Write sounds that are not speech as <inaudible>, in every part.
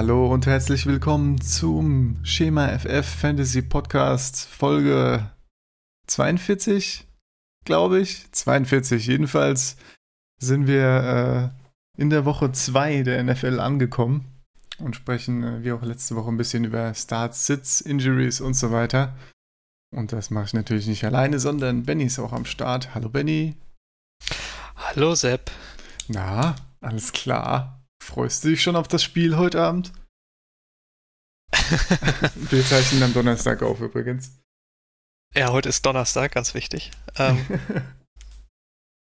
Hallo und herzlich willkommen zum Schema FF Fantasy Podcast Folge 42, glaube ich. 42. Jedenfalls sind wir äh, in der Woche 2 der NFL angekommen und sprechen äh, wie auch letzte Woche ein bisschen über Starts, Sits, Injuries und so weiter. Und das mache ich natürlich nicht alleine, sondern Benny ist auch am Start. Hallo Benny. Hallo Sepp. Na, alles klar. Freust du dich schon auf das Spiel heute Abend? Wir zeichnen am Donnerstag auf übrigens. Ja, heute ist Donnerstag, ganz wichtig. Ähm,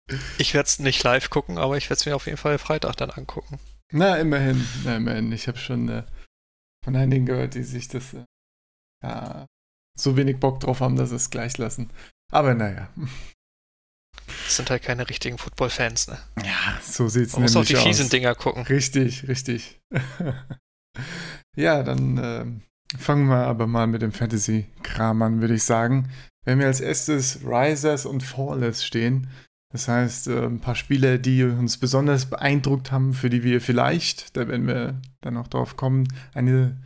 <laughs> ich werde es nicht live gucken, aber ich werde es mir auf jeden Fall Freitag dann angucken. Na, immerhin. Na, immerhin. Ich habe schon äh, von einigen gehört, die sich das äh, ja, so wenig Bock drauf haben, dass sie es gleich lassen. Aber naja. Das sind halt keine richtigen Football-Fans, ne? Ja, so sieht's Man nämlich aus. muss auch die fiesen Dinger gucken. Richtig, richtig. <laughs> ja, dann äh, fangen wir aber mal mit dem Fantasy-Kram an, würde ich sagen. Wenn wir als erstes Risers und Fallers stehen, das heißt, äh, ein paar Spieler, die uns besonders beeindruckt haben, für die wir vielleicht, da werden wir dann noch drauf kommen, eine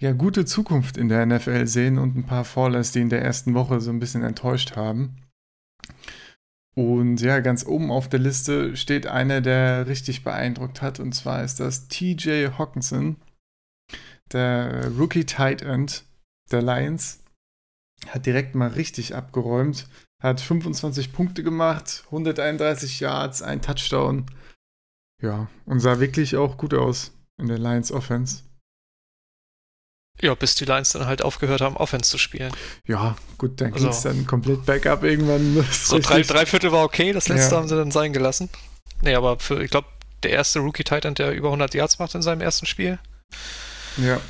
ja, gute Zukunft in der NFL sehen und ein paar Fallers, die in der ersten Woche so ein bisschen enttäuscht haben. Und ja, ganz oben auf der Liste steht einer, der richtig beeindruckt hat, und zwar ist das TJ Hawkinson, der Rookie Tight End der Lions. Hat direkt mal richtig abgeräumt, hat 25 Punkte gemacht, 131 Yards, ein Touchdown. Ja, und sah wirklich auch gut aus in der Lions Offense. Ja, bis die Lions dann halt aufgehört haben, Offense zu spielen. Ja, gut, dann also, ging es dann komplett Backup irgendwann. <laughs> So drei, drei Viertel war okay, das letzte ja. haben sie dann sein gelassen. Nee, aber für, ich glaube, der erste Rookie Titan, der über 100 Yards macht in seinem ersten Spiel. Ja.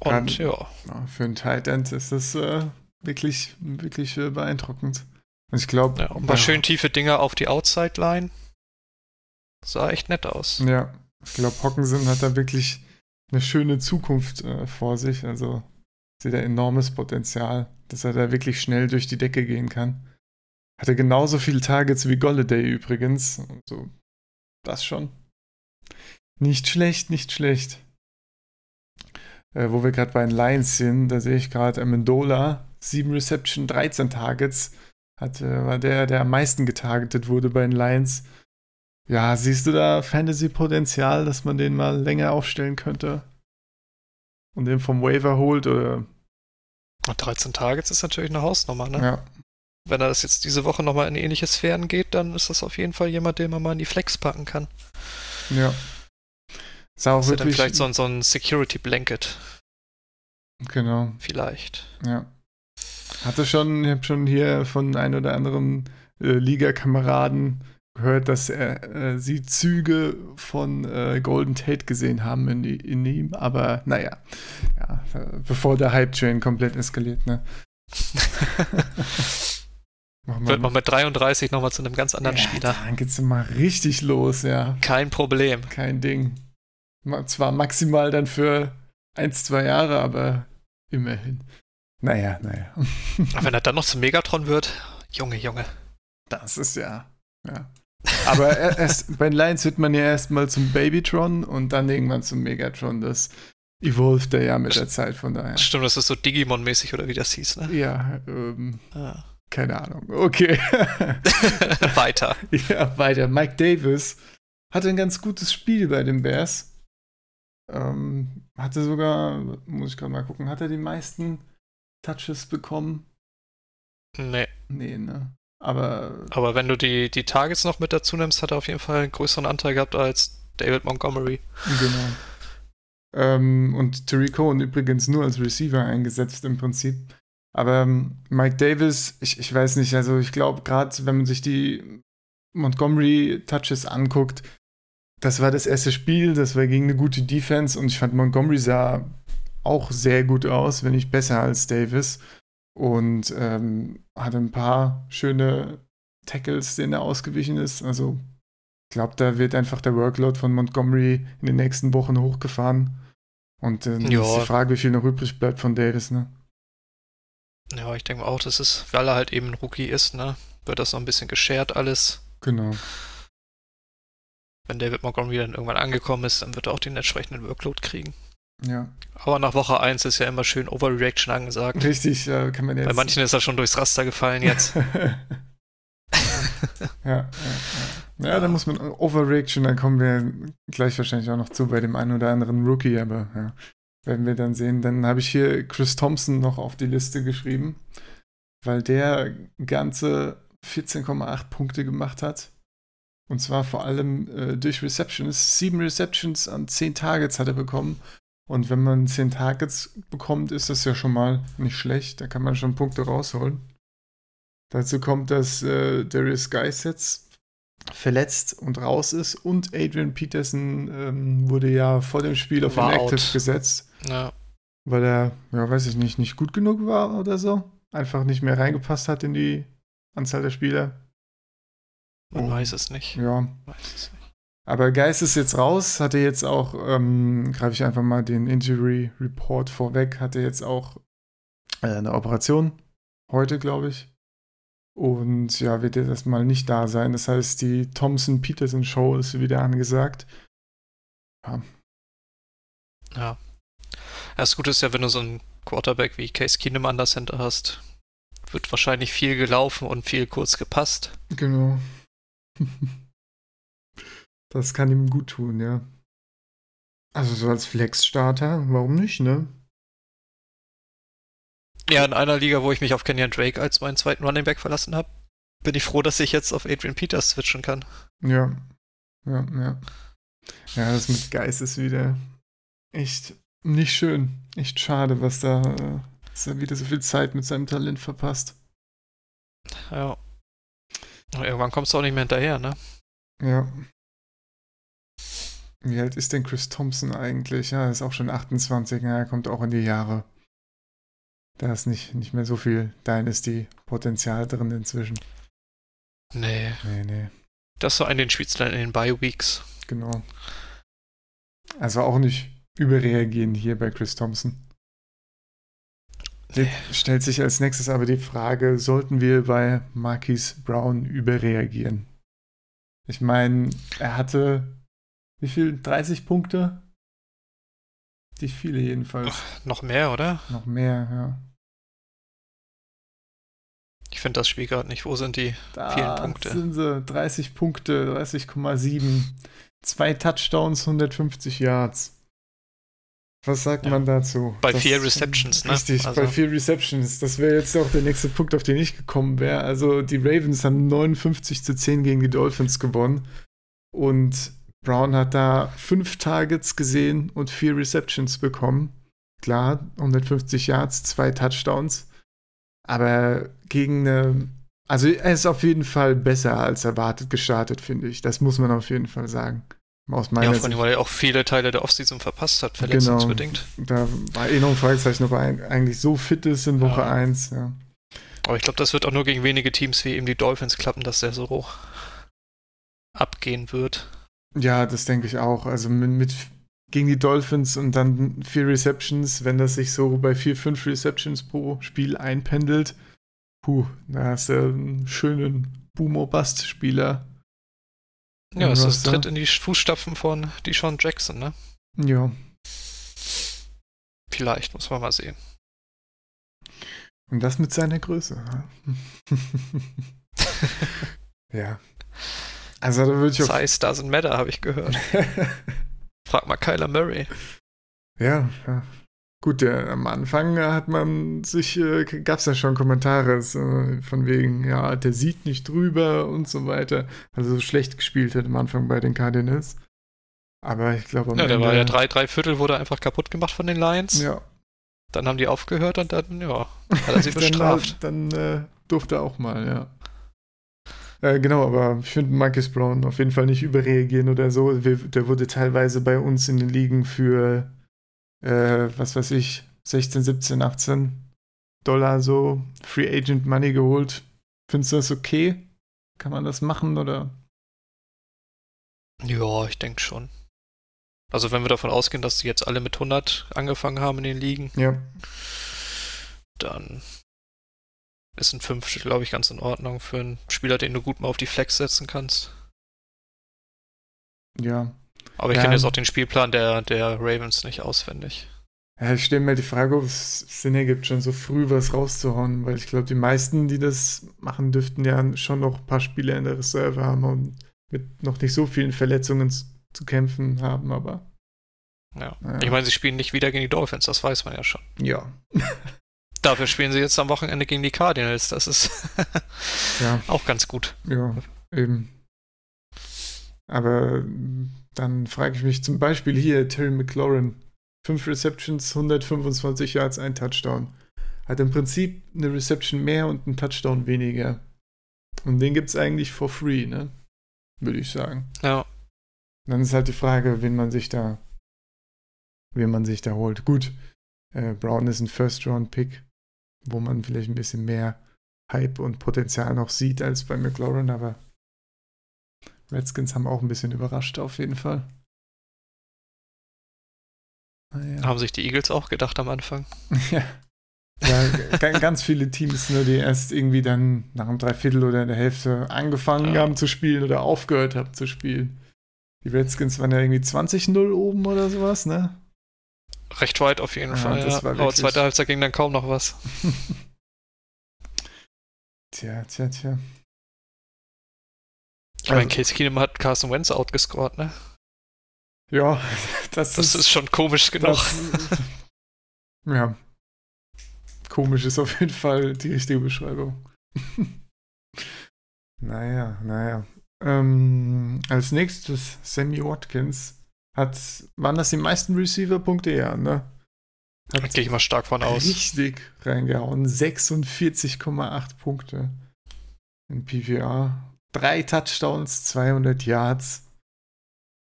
Und Gerade, ja. Für einen Titan ist das äh, wirklich, wirklich äh, beeindruckend. Und ich glaube. Ja, und mal ja. schön tiefe Dinger auf die Outside-Line. Sah echt nett aus. Ja, ich glaube, Hockensen hat da wirklich eine schöne Zukunft äh, vor sich. Also sieht er enormes Potenzial, dass er da wirklich schnell durch die Decke gehen kann. Hatte genauso viele Targets wie Golladay übrigens. Und so, das schon. Nicht schlecht, nicht schlecht. Äh, wo wir gerade bei den Lions sind, da sehe ich gerade Amendola, 7 Reception, 13 Targets. Hat, äh, war der, der am meisten getargetet wurde bei den Lions. Ja, siehst du da Fantasy-Potenzial, dass man den mal länger aufstellen könnte? Und den vom Waiver holt oder? 13 Targets ist natürlich eine Hausnummer, ne? Ja. Wenn er das jetzt diese Woche nochmal in ähnliche Sphären geht, dann ist das auf jeden Fall jemand, den man mal in die Flex packen kann. Ja. Ist auch das wirklich... Dann vielleicht so, so ein Security Blanket. Genau. Vielleicht. Ja. Hatte schon, ich habe schon hier von ein oder anderen äh, Liga-Kameraden gehört, dass er, äh, sie Züge von äh, Golden Tate gesehen haben in, in, ihm, aber naja, ja, bevor der Hype-Train komplett eskaliert, ne? <laughs> Wird man mit 33 nochmal zu einem ganz anderen ja, Spieler. Dann geht's mal richtig los, ja. Kein Problem. Kein Ding. Zwar maximal dann für ein, zwei Jahre, aber immerhin. Naja, naja. Aber wenn er dann noch zum Megatron wird, Junge, Junge. Das ist ja, ja. Aber erst, bei den Lions wird man ja erstmal zum Babytron und dann irgendwann zum Megatron. Das evolved ja mit der Zeit, von daher. Stimmt, das ist so Digimon-mäßig oder wie das hieß, ne? Ja, ähm, ah. keine Ahnung. Okay. <laughs> weiter. Ja, weiter. Mike Davis hatte ein ganz gutes Spiel bei den Bears. Ähm, hatte sogar, muss ich gerade mal gucken, hat er die meisten Touches bekommen? Nee. Nee, ne? Aber, Aber wenn du die, die Targets noch mit dazu nimmst, hat er auf jeden Fall einen größeren Anteil gehabt als David Montgomery. Genau. Ähm, und Tariq Cohen übrigens nur als Receiver eingesetzt im Prinzip. Aber ähm, Mike Davis, ich, ich weiß nicht, also ich glaube, gerade wenn man sich die Montgomery-Touches anguckt, das war das erste Spiel, das war gegen eine gute Defense und ich fand Montgomery sah auch sehr gut aus, wenn nicht besser als Davis und ähm, hatte ein paar schöne Tackles, denen er ausgewichen ist. Also ich glaube, da wird einfach der Workload von Montgomery in den nächsten Wochen hochgefahren. Und äh, ja. ist die Frage, wie viel noch übrig bleibt von Davis, ne? Ja, ich denke auch, das ist, weil er halt eben ein Rookie ist, ne? Wird das noch ein bisschen geschert alles. Genau. Wenn David Montgomery dann irgendwann angekommen ist, dann wird er auch den entsprechenden Workload kriegen. Ja. Aber nach Woche 1 ist ja immer schön Overreaction angesagt. Richtig, ja, kann man jetzt. Bei manchen ist er schon durchs Raster gefallen jetzt. <laughs> ja, ja, ja. Ja, da muss man Overreaction, dann kommen wir gleich wahrscheinlich auch noch zu bei dem einen oder anderen Rookie, aber ja, werden wir dann sehen. Dann habe ich hier Chris Thompson noch auf die Liste geschrieben, weil der ganze 14,8 Punkte gemacht hat. Und zwar vor allem äh, durch Receptions. Sieben Receptions an zehn Targets hat er bekommen. Und wenn man zehn Targets bekommt, ist das ja schon mal nicht schlecht. Da kann man schon Punkte rausholen. Dazu kommt, dass äh, Darius Geis jetzt verletzt und raus ist und Adrian Peterson ähm, wurde ja vor dem Spiel auf War Inactive out. gesetzt, Ja. weil er, ja, weiß ich nicht, nicht gut genug war oder so. Einfach nicht mehr reingepasst hat in die Anzahl der Spieler. Man Oh. weiß es nicht. Ja, Weiß es nicht. aber Geist ist jetzt raus, hatte jetzt auch, ähm, greife ich einfach mal den Injury Report vorweg, hatte jetzt auch äh, eine Operation heute, glaube ich. Und ja, wird jetzt erstmal nicht da sein. Das heißt, die Thompson-Peterson-Show ist wieder angesagt. Ja, Ja. Das Gute ist ja, wenn du so einen Quarterback wie Case Keenum an der Center hast, wird wahrscheinlich viel gelaufen und viel kurz gepasst. genau. <laughs> das kann ihm gut tun, ja. Also so als Flex-Starter, warum nicht, ne? Ja, in einer Liga, wo ich mich auf Kenyon Drake als meinen zweiten Running Back verlassen habe, bin ich froh, dass ich jetzt auf Adrian Peters switchen kann. Ja. Ja, ja. Ja, das mit Geist ist wieder echt nicht schön. Echt schade, was da, äh, dass er wieder so viel Zeit mit seinem Talent verpasst. Ja. Irgendwann kommst du auch nicht mehr hinterher, ne? Ja. Wie alt ist denn Chris Thompson eigentlich? Ja, er ist auch schon 28, ja, er kommt auch in die Jahre. Da ist nicht, nicht mehr so viel Dynasty-Potenzial drin inzwischen. Nee. Nee, nee, Das so ein den dann in den Bye-Weeks. genau. Also auch nicht überreagieren hier bei Chris Thompson. Jetzt stellt sich als nächstes aber die Frage, sollten wir bei Marquise Brown überreagieren? Ich meine, er hatte wie viel? 30 Punkte? Nicht viele jedenfalls. Noch mehr, oder? Noch mehr, ja. Ich finde das Spiel gerade nicht. Wo sind die? Da Vielen Punkte. sind sie. 30 Punkte, 30,7. Zwei Touchdowns, 150 Yards. Was sagt Ja. man dazu? Bei vier Receptions, ne? Richtig, Also- bei vier Receptions. Das wäre jetzt auch der nächste Punkt, auf den ich gekommen wäre. Also die Ravens haben 59 zu 10 gegen die Dolphins gewonnen. Und Brown hat da fünf Targets gesehen und vier Receptions bekommen. Klar, 150 Yards, zwei Touchdowns. Aber gegen eine. Also er ist auf jeden Fall besser als erwartet gestartet, finde ich. Das muss man auf jeden Fall sagen. Aus meiner Ja, vor allem, weil er auch viele Teile der Offseason verpasst hat, verletzungsbedingt. Da war eh noch ein Fragezeichen, ob er eigentlich so fit ist in Woche Ja. 1. Ja. Aber ich glaube, das wird auch nur gegen wenige Teams wie eben die Dolphins klappen, dass der so abgehen wird. ja, das denke ich auch. Also mit, mit gegen die Dolphins und dann vier Receptions, wenn das sich so bei vier, fünf Receptions pro Spiel einpendelt, puh, da hast du einen schönen Boomer-Bust-Spieler. Ja, es ist tritt in die Fußstapfen von Deshaun Jackson, ne? Ja. Vielleicht, muss man mal sehen. Und das mit seiner Größe. <laughs> ja. Also da würde ich auf Size doesn't matter, habe ich gehört. <laughs> Frag mal Kyler Murray. Ja, ja. Gut, der, am Anfang hat man sich, äh, gab es ja schon Kommentare so, von wegen, ja, der sieht nicht drüber und so weiter. Also so schlecht gespielt hat am Anfang bei den Cardinals. Aber ich glaube am Ja, der Ende, war ja drei, drei Viertel, wurde einfach kaputt gemacht von den Lions. Ja, Dann haben die aufgehört und dann, ja, <laughs> hat er sie dann, bestraft. Dann äh, durfte er auch mal, ja. Äh, genau, aber ich finde Marcus Brown auf jeden Fall nicht überreagieren oder so. Der wurde teilweise bei uns in den Ligen für, äh, was weiß ich, 16, 17, 18 Dollar so Free Agent Money geholt. Findest du das okay? Kann man das machen oder? Ja, ich denke schon. Also wenn wir davon ausgehen, dass die jetzt alle mit 100 angefangen haben in den Ligen, Ja, dann ist ein Fünftel, glaube ich, ganz in Ordnung für einen Spieler, den du gut mal auf die Flex setzen kannst. Ja. Aber ich Ja. kenne jetzt auch den Spielplan der, der Ravens nicht auswendig. Ja, ich stelle mir die Frage, ob es Sinn ergibt, schon so früh was rauszuhauen, weil ich glaube, die meisten, die das machen, dürften ja schon noch ein paar Spiele in der Reserve haben und mit noch nicht so vielen Verletzungen zu, zu kämpfen haben, aber Ja. Ja. Ich meine, sie spielen nicht wieder gegen die Dolphins, das weiß man ja schon. ja. <laughs> Dafür spielen sie jetzt am Wochenende gegen die Cardinals. Das ist Ja, <laughs> auch ganz gut. ja, eben. Aber dann frage ich mich zum Beispiel hier, Terry McLaurin, 5 Receptions, 125 Yards, ein Touchdown. Hat im Prinzip eine Reception mehr und einen Touchdown weniger. Und den gibt es eigentlich for free, ne? Würde ich sagen. Ja. Dann ist halt die Frage, wen man sich da, wen man sich da holt. Gut, äh, Brown ist ein First-Round-Pick, wo man vielleicht ein bisschen mehr Hype und Potenzial noch sieht als bei McLaurin, aber Redskins haben auch ein bisschen überrascht auf jeden Fall. Naja. Haben sich die Eagles auch gedacht am Anfang. <laughs> Ja. Ja, ga- ganz viele Teams, ne, die erst irgendwie dann nach einem Dreiviertel oder in der Hälfte angefangen Ja. haben zu spielen oder aufgehört haben zu spielen. Die Redskins waren ja irgendwie 20-0 oben oder sowas, ne? Recht weit auf jeden Ja, Fall. Ja. war Aber wirklich- zweite Halbzeit ging dann kaum noch was. <laughs> Tja, tja, tja. Ich meine, Also- Case Keenum hat Carson Wentz outgescored, ne? Ja, <laughs> das, Das ist schon komisch genug. das, <laughs> Ja. Komisch ist auf jeden Fall die richtige Beschreibung. <laughs> naja, naja. Ähm, als nächstes Sammy Watkins hat, waren das die meisten Receiver-Punkte? Ja, ne? Da gehe ich mal stark von aus. richtig reingehauen. 46,8 Punkte in PPR. Drei Touchdowns, 200 Yards.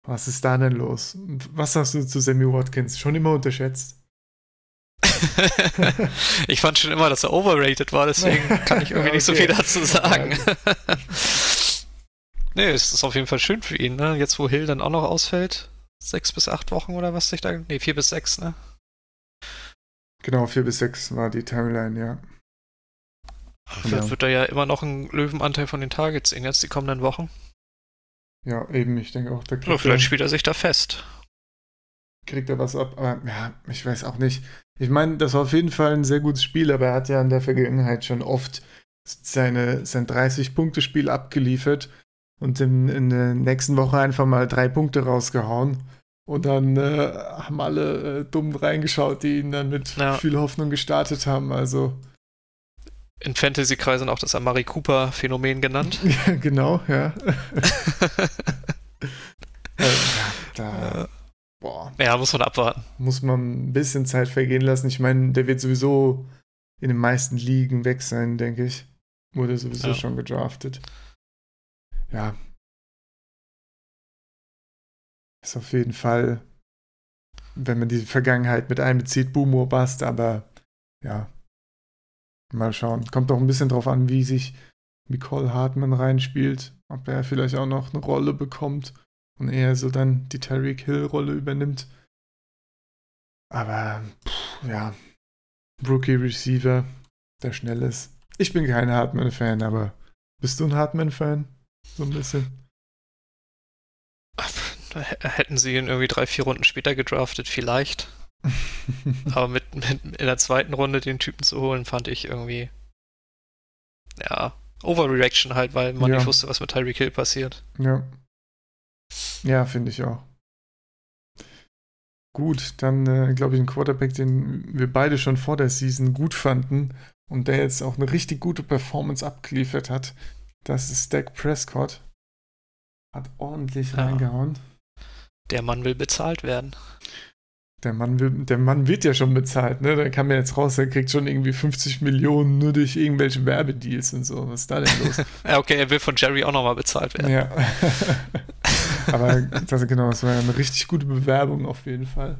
Was ist da denn los? Was sagst du zu Sammy Watkins? Schon immer unterschätzt. <laughs> ich fand schon immer, dass er overrated war, deswegen kann ich irgendwie <laughs> nicht so Okay. viel dazu sagen. <laughs> nee, es ist auf jeden Fall schön für ihn, ne? Jetzt, wo Hill dann auch noch ausfällt. Sechs bis acht Wochen oder was sich da. Nee, vier bis sechs, ne? Genau, 4 bis 6 war die Timeline, ja. Vielleicht wird er ja immer noch einen Löwenanteil von den Targets sehen, jetzt die kommenden Wochen. Ja, eben, ich denke auch, da Oder vielleicht er, spielt er sich da fest. kriegt er was ab. Aber ja, ich weiß auch nicht. Ich meine, das war auf jeden Fall ein sehr gutes Spiel, aber er hat ja in der Vergangenheit schon oft seine, sein 30-Punkte-Spiel abgeliefert und in, in der nächsten Woche einfach mal drei Punkte rausgehauen. Und dann äh, haben alle äh, dumm reingeschaut, die ihn dann mit Ja. viel Hoffnung gestartet haben. Also, In Fantasy-Kreisen auch das Amari Cooper-Phänomen genannt. <laughs> ja, genau, ja. <laughs> äh, da, boah. ja, muss man abwarten. muss man ein bisschen Zeit vergehen lassen. Ich meine, der wird sowieso in den meisten Ligen weg sein, denke ich. Wurde sowieso Ja. schon gedraftet. Ja. Ist auf jeden Fall, wenn man die Vergangenheit mit einbezieht, Boom or Bust, aber ja. Mal schauen. Kommt auch ein bisschen drauf an, wie sich Nicole Hartman reinspielt. Ob er vielleicht auch noch eine Rolle bekommt und er so dann die Tyreek Hill-Rolle übernimmt. Aber, pff, ja, Rookie Receiver, der schnell ist. Ich bin kein Hartman-Fan, aber bist du ein Hartman-Fan? So ein bisschen. Hätten sie ihn irgendwie drei, vier Runden später gedraftet, vielleicht. <laughs> Aber mit, mit in der zweiten Runde den Typen zu holen, fand ich irgendwie. Ja, Overreaction halt, weil man Ja. nicht wusste, was mit Tyreek Hill passiert. ja. Ja, finde ich auch. Gut, dann äh, glaube ich ein Quarterback, den wir beide schon vor der Season gut fanden und der jetzt auch eine richtig gute Performance abgeliefert hat. Das ist Dak Prescott. Hat ordentlich Ja. reingehauen. Der Mann will bezahlt werden. Der Mann, will, der Mann wird ja schon bezahlt, ne? Da kam ja jetzt raus, er kriegt schon irgendwie 50 Millionen nur durch irgendwelche Werbedeals und so. Was ist da denn los? <laughs> Ja, okay, er will von Jerry auch nochmal bezahlt werden. ja. <laughs> Aber das, genau, das war ja eine richtig gute Bewerbung auf jeden Fall.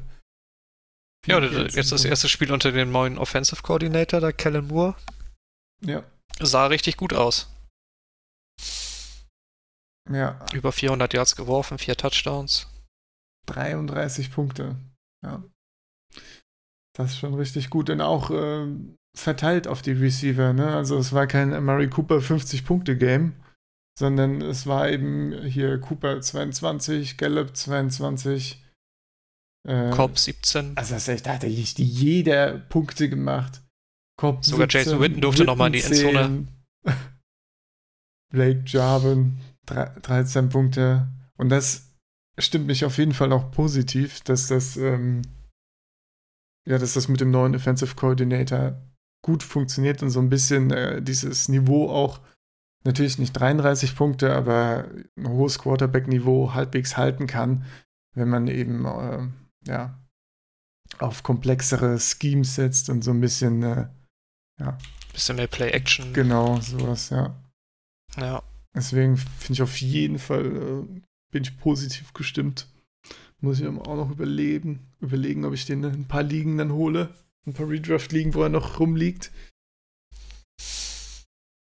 Ja, Geld jetzt das erste Spiel unter dem neuen Offensive Coordinator, der Kellen Moore, Ja, sah richtig gut aus. ja, Über 400 Yards geworfen, vier Touchdowns. 33 Punkte. Ja. Das ist schon richtig gut. Und auch ähm, verteilt auf die Receiver, ne? Also es war kein Murray Cooper 50-Punkte-Game, sondern es war eben hier Cooper 22, Gallup 22. Äh, Cobb 17. Also das heißt, da hatte ich jeder Punkte gemacht. Cobb Sogar 17, Jason Witten durfte nochmal in die Endzone. <laughs> Blake Jarvin 13 Punkte. Und das stimmt mich auf jeden Fall auch positiv, dass das, ähm, ja, dass das mit dem neuen Offensive Coordinator gut funktioniert und so ein bisschen äh, dieses Niveau auch, natürlich nicht 33 Punkte, aber ein hohes Quarterback-Niveau halbwegs halten kann, wenn man eben, äh, ja, auf komplexere Schemes setzt und so ein bisschen, äh, ja. Bisschen mehr Play-Action. Genau, sowas, ja. Ja. Deswegen finde ich auf jeden Fall, äh, bin ich positiv gestimmt. Muss ich auch noch überlegen, überlegen, ob ich den ein paar Ligen dann hole. Ein paar Redraft-Ligen, wo er noch rumliegt.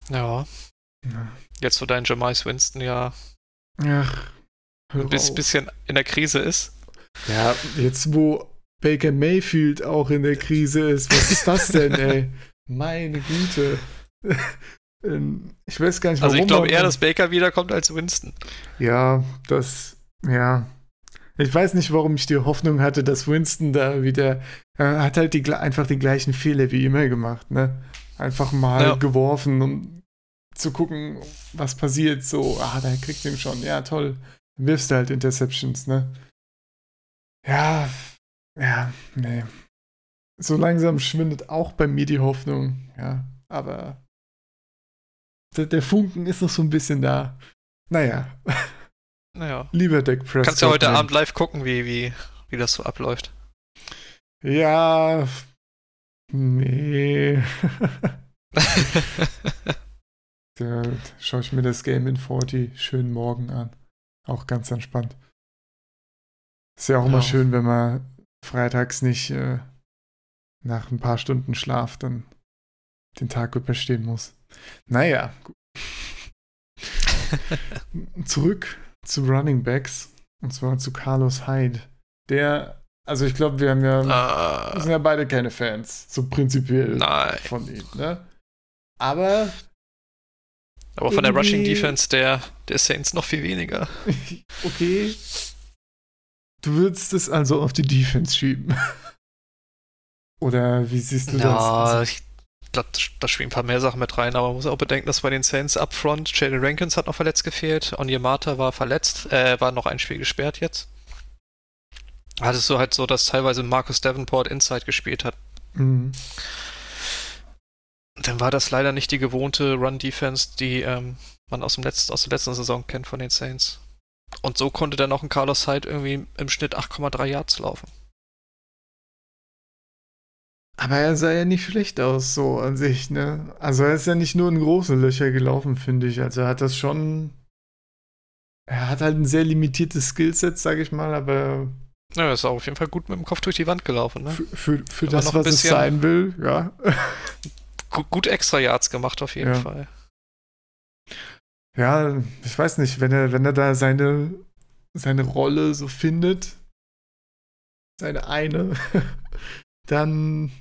Ja. ja. Jetzt, wo dein Jamais Winston ja Ach, ein bisschen in der Krise ist. Ja, jetzt, wo Baker Mayfield auch in der Krise ist, was ist das denn, <laughs> ey? Meine Güte. Ähm, ich weiß gar nicht, warum. Also ich glaube eher, dass Baker wiederkommt als Winston. Ja, das, ja. Ich weiß nicht, warum ich die Hoffnung hatte, dass Winston da wieder, er hat halt die, einfach die gleichen Fehler wie immer gemacht, ne? Einfach mal ja. geworfen, um zu gucken, was passiert. So, ah, da kriegt ihn schon. Ja, toll. Dann wirfst du halt Interceptions, ne? Ja, ja, nee. So langsam schwindet auch bei mir die Hoffnung, ja. Aber der, der Funken ist noch so ein bisschen da. Naja. Naja. Lieber Deck Prescott. Kannst du ja heute Abend live gucken, wie, wie, wie das so abläuft. Ja. Nee. <laughs> da schaue ich mir das Game in 40 schönen Morgen an. Auch ganz entspannt. Ist ja auch ja. immer schön, wenn man freitags nicht äh, nach ein paar Stunden Schlaf dann den Tag überstehen muss. Naja. <laughs> Zurück zu Running Backs. Und zwar zu Carlos Hyde. Der, also ich glaube, wir haben ja, uh, sind ja beide keine Fans, so prinzipiell nein. von ihm, ne? Aber. Aber von der Rushing Defense der, der Saints noch viel weniger. <laughs> okay. Du würdest es also auf die Defense schieben. <laughs> Oder wie siehst du ja, das? Also, ich da, da spielen ein paar mehr Sachen mit rein, aber man muss auch bedenken, dass bei den Saints upfront Jalen Rankins hat noch verletzt gefehlt, Onyemata war verletzt, äh, war noch ein Spiel gesperrt jetzt. Hattest du halt so, dass teilweise Marcus Davenport Inside gespielt hat. Mhm. Dann war das leider nicht die gewohnte Run-Defense, die ähm, man aus, dem Letz aus der letzten Saison kennt von den Saints. Und so konnte dann auch ein Carlos Hyde irgendwie im Schnitt 8,3 Yards laufen. Aber er sah ja nicht schlecht aus, so an sich, ne? Also er ist ja nicht nur in große Löcher gelaufen, finde ich. Also er hat das schon. Er hat halt ein sehr limitiertes Skillset, sag ich mal, aber. Ja, er ist auch auf jeden Fall gut mit dem Kopf durch die Wand gelaufen, ne? Für, für, für das, was es sein will, ja. gut extra Yards gemacht, auf jeden ja. Fall. Ja, ich weiß nicht, wenn er, wenn er da seine, seine Rolle so findet, seine eine, <laughs> dann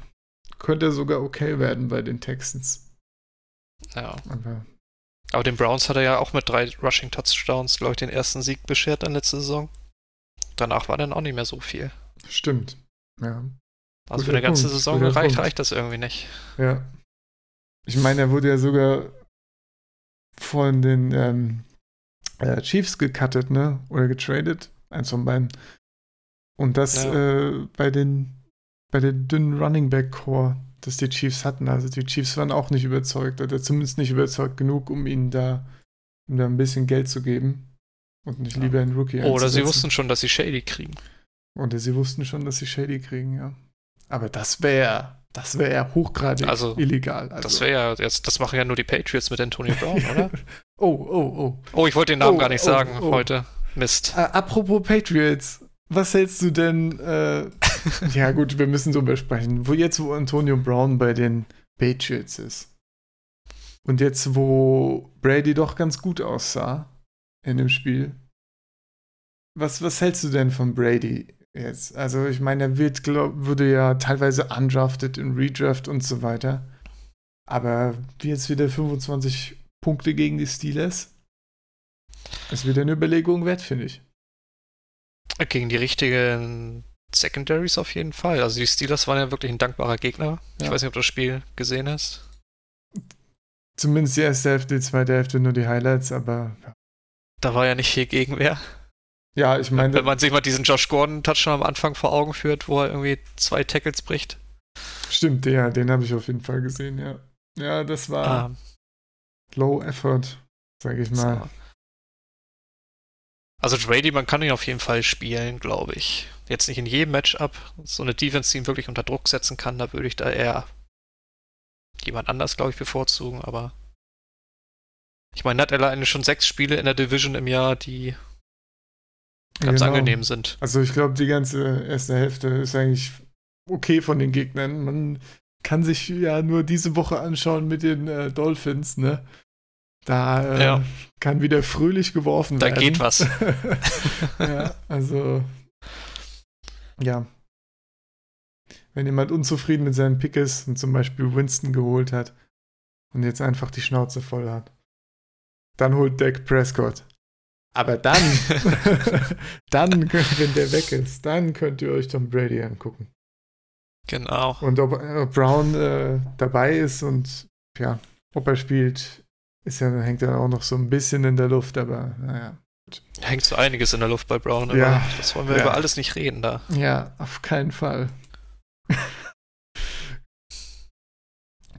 könnte sogar okay werden bei den Texans. Ja. Aber, Aber den Browns hat er ja auch mit drei Rushing Touchdowns, glaube ich, den ersten Sieg beschert in letzter Saison. Danach war dann auch nicht mehr so viel. Stimmt. Ja. Also Guter für eine ganze Punkt. Saison reicht, reicht das irgendwie nicht. Ja. Ich meine, er wurde ja sogar von den ähm, äh, Chiefs gecuttet, ne? Oder getradet. Eins von beiden. Und das ja. äh, bei den bei der dünnen Running Back Core, das die Chiefs hatten. Also die Chiefs waren auch nicht überzeugt oder zumindest nicht überzeugt genug, um ihnen da, um da ein bisschen Geld zu geben und nicht ja. lieber einen Rookie Oder sie wussten schon, dass sie Shady kriegen. Oder sie wussten schon, dass sie Shady kriegen, ja. Aber das wäre das wäre ja hochgradig also, illegal. Also. Das wäre ja, jetzt, das machen ja nur die Patriots mit Antonio Brown, <laughs> oder? oh, oh, oh. Oh, ich wollte den Namen oh, gar nicht oh, sagen oh. heute. Mist. Äh, apropos Patriots, was hältst du denn? Äh, <laughs> ja, gut, wir müssen drüber sprechen. Wo jetzt, wo Antonio Brown bei den Patriots ist. Und jetzt, wo Brady doch ganz gut aussah in dem Spiel. Was, was hältst du denn von Brady jetzt? Also, ich meine, er wird, glaub, wurde ja teilweise undrafted in Redraft und so weiter. Aber jetzt wieder 25 Punkte gegen die Steelers. Ist wieder eine Überlegung wert, finde ich. Gegen die richtigen Secondaries auf jeden Fall. Also die Steelers waren ja wirklich ein dankbarer Gegner. Ja. Ich weiß nicht, ob du das Spiel gesehen hast. Zumindest die erste Hälfte, die zweite Hälfte nur die Highlights, aber. Da war ja nicht viel Gegenwehr. Ja, ich meine. Wenn man sich mal diesen Josh Gordon-Touchdown am Anfang vor Augen führt, wo er irgendwie zwei Tackles bricht. Stimmt, ja, den habe ich auf jeden Fall gesehen, ja. Ja, das war ah. Low Effort, sag ich mal. So. Also Brady, man kann ihn auf jeden Fall spielen, glaube ich. Jetzt nicht in jedem Matchup. So eine Defense, die ihn wirklich unter Druck setzen kann, da würde ich da eher jemand anders, glaube ich, bevorzugen, aber ich meine, hat er alleine schon sechs Spiele in der Division im Jahr, die ganz genau. angenehm sind. Also ich glaube, die ganze erste Hälfte ist eigentlich okay von den Gegnern. Man kann sich ja nur diese Woche anschauen mit den äh, Dolphins, ne? Da äh, ja. kann wieder fröhlich geworfen da werden. Da geht was. <laughs> ja, also ja. Wenn jemand unzufrieden mit seinem Pick ist und zum Beispiel Winston geholt hat und jetzt einfach die Schnauze voll hat, dann holt Dak Prescott. Aber dann, <laughs> <laughs> dann, wenn der weg ist, dann könnt ihr euch Tom Brady angucken. Genau. Und ob, ob Brown äh, dabei ist und ja, ob er spielt, ist ja, hängt ja auch noch so ein bisschen in der Luft, aber naja. Hängt so einiges in der Luft bei Brown, aber ja, das wollen wir ja. über alles nicht reden da. Ja, auf keinen Fall. <laughs>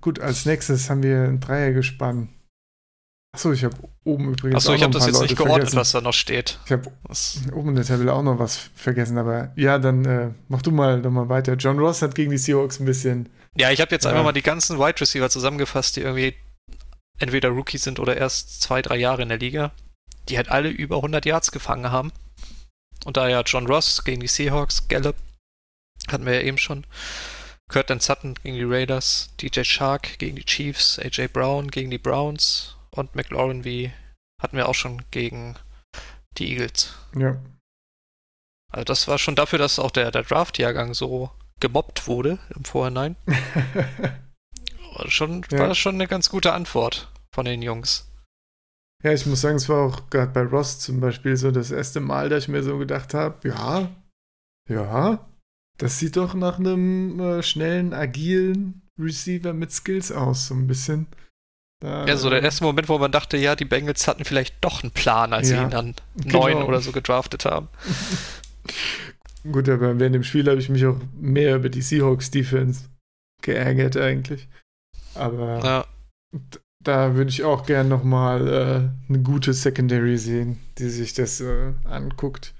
Gut, als nächstes haben wir ein Dreier gespannt. Achso, ich habe oben übrigens. Achso, ich habe das jetzt Leute nicht geordnet, vergessen. was da noch steht. Ich habe oben in der Tabelle auch noch was vergessen, aber ja, dann äh, mach du mal, doch mal weiter. John Ross hat gegen die Seahawks ein bisschen. Ja, ich habe jetzt ja. einfach mal die ganzen Wide Receiver zusammengefasst, die irgendwie entweder Rookies sind oder erst zwei, drei Jahre in der Liga, die halt alle über 100 Yards gefangen haben. Und da ja John Ross gegen die Seahawks, Gallup, hatten wir ja eben schon. Curtin Sutton gegen die Raiders, DJ Shark gegen die Chiefs, AJ Brown gegen die Browns und McLaurin wie hatten wir auch schon gegen die Eagles. Ja. Also das war schon dafür, dass auch der, der Draft-Jahrgang so gemobbt wurde im Vorhinein. <laughs> war, schon, ja. war das schon eine ganz gute Antwort von den Jungs. Ja, ich muss sagen, es war auch gerade bei Ross zum Beispiel so das erste Mal, dass ich mir so gedacht habe, ja, ja, das sieht doch nach einem äh, schnellen, agilen Receiver mit Skills aus, so ein bisschen. Da, ja, so der erste Moment, wo man dachte, ja, die Bengals hatten vielleicht doch einen Plan, als ja, sie ihn dann genau. neun oder so gedraftet haben. <laughs> Gut, aber während dem Spiel habe ich mich auch mehr über die Seahawks Defense geärgert eigentlich. Aber ja. Da würde ich auch gern nochmal äh, eine gute Secondary sehen, die sich das äh, anguckt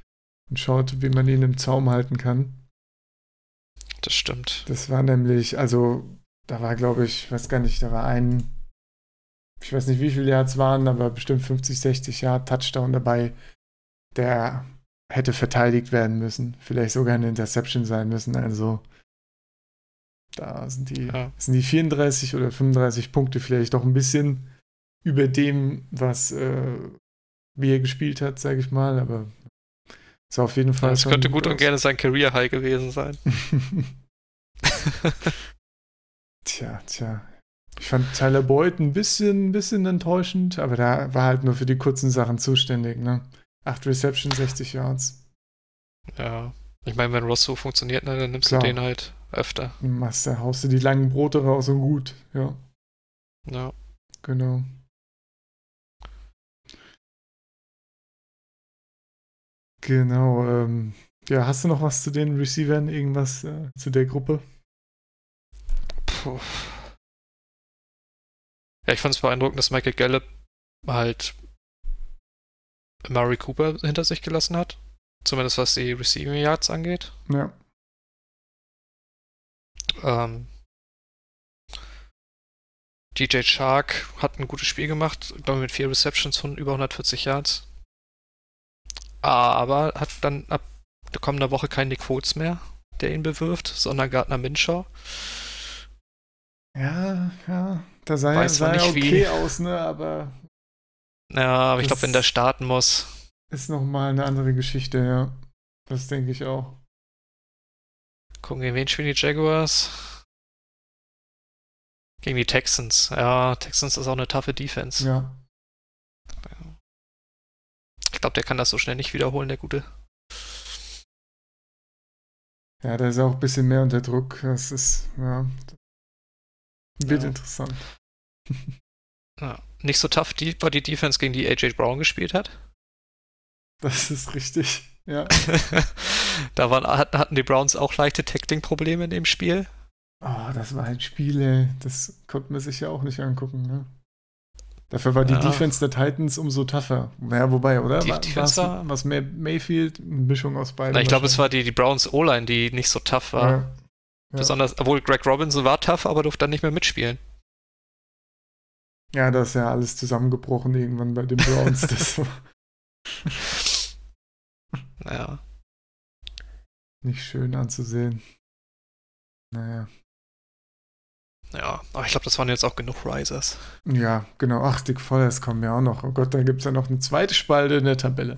und schaut, wie man ihn im Zaum halten kann. Das stimmt. Das war nämlich, also da war, glaube ich, weiß gar nicht, da war ein ich weiß nicht, wie viele Yards waren, aber bestimmt 50, 60 Yard Touchdown dabei, der hätte verteidigt werden müssen. Vielleicht sogar eine Interception sein müssen. Also da sind die, ja. sind die 34 oder 35 Punkte vielleicht doch ein bisschen über dem, was äh, wie er gespielt hat, sage ich mal, aber ist auf jeden Fall. Es könnte gut und gerne sein Career High gewesen sein. <laughs> <laughs> tja, tja. Ich fand Tyler Boyd ein bisschen, ein bisschen enttäuschend, aber da war halt nur für die kurzen Sachen zuständig, ne? Acht Reception, 60 Yards. Ja. Ich meine, wenn Ross so funktioniert, ne, dann nimmst Klar. du den halt öfter. Machst, da haust du die langen Brote raus und gut, ja. Ja. Genau. Genau, ähm, ja, hast du noch was zu den Receivern, irgendwas äh, zu der Gruppe? Puh. Ja, ich fand es beeindruckend, dass Michael Gallup halt Murray Cooper hinter sich gelassen hat. Zumindest was die Receiving Yards angeht. Ja. Ähm, DJ Shark hat ein gutes Spiel gemacht, glaube mit vier Receptions von über 140 Yards. Aber hat dann ab der kommenden Woche keinen Nick Foles mehr, der ihn bewirft, sondern Gardner Minshaw. Ja, ja. Da sah, Weiß sah ja okay wie. aus, ne? Aber. Ja, aber ich glaube, wenn der starten muss. Ist nochmal eine andere Geschichte, ja. Das denke ich auch. Gucken, gegen wen spielen die Jaguars? Gegen die Texans. Ja, Texans ist auch eine taffe Defense. Ja. glaube, der kann das so schnell nicht wiederholen, der Gute. Ja, der ist auch ein bisschen mehr unter Druck. Das ist, ja. Wird Ja. interessant. Ja. Nicht so tough die, war die Defense, gegen die AJ Brown gespielt hat. Das ist richtig. Ja. <laughs> da waren, hatten, die Browns auch leichte Tackling-Probleme in dem Spiel. Oh, das war ein Spiel, ey. Das konnte man sich ja auch nicht angucken, ne? Dafür war die Ja. Defense der Titans umso tougher. Ja, wobei, oder? Die War- Defense war- Was mehr Mayfield? Eine Mischung aus beiden. Na, ich glaube, es war die, die Browns O-Line, die nicht so tough war. Ja. Besonders, obwohl Greg Robinson war tough, aber durfte dann nicht mehr mitspielen. ja, da ist ja alles zusammengebrochen irgendwann bei den Browns. <laughs> <laughs> Naja. nicht schön anzusehen. Naja. Ja, aber ich glaube, das waren jetzt auch genug Risers. Ja, genau. Ach, Dick Vollers kommen ja auch noch. Oh Gott, da gibt es ja noch eine zweite Spalte in der Tabelle.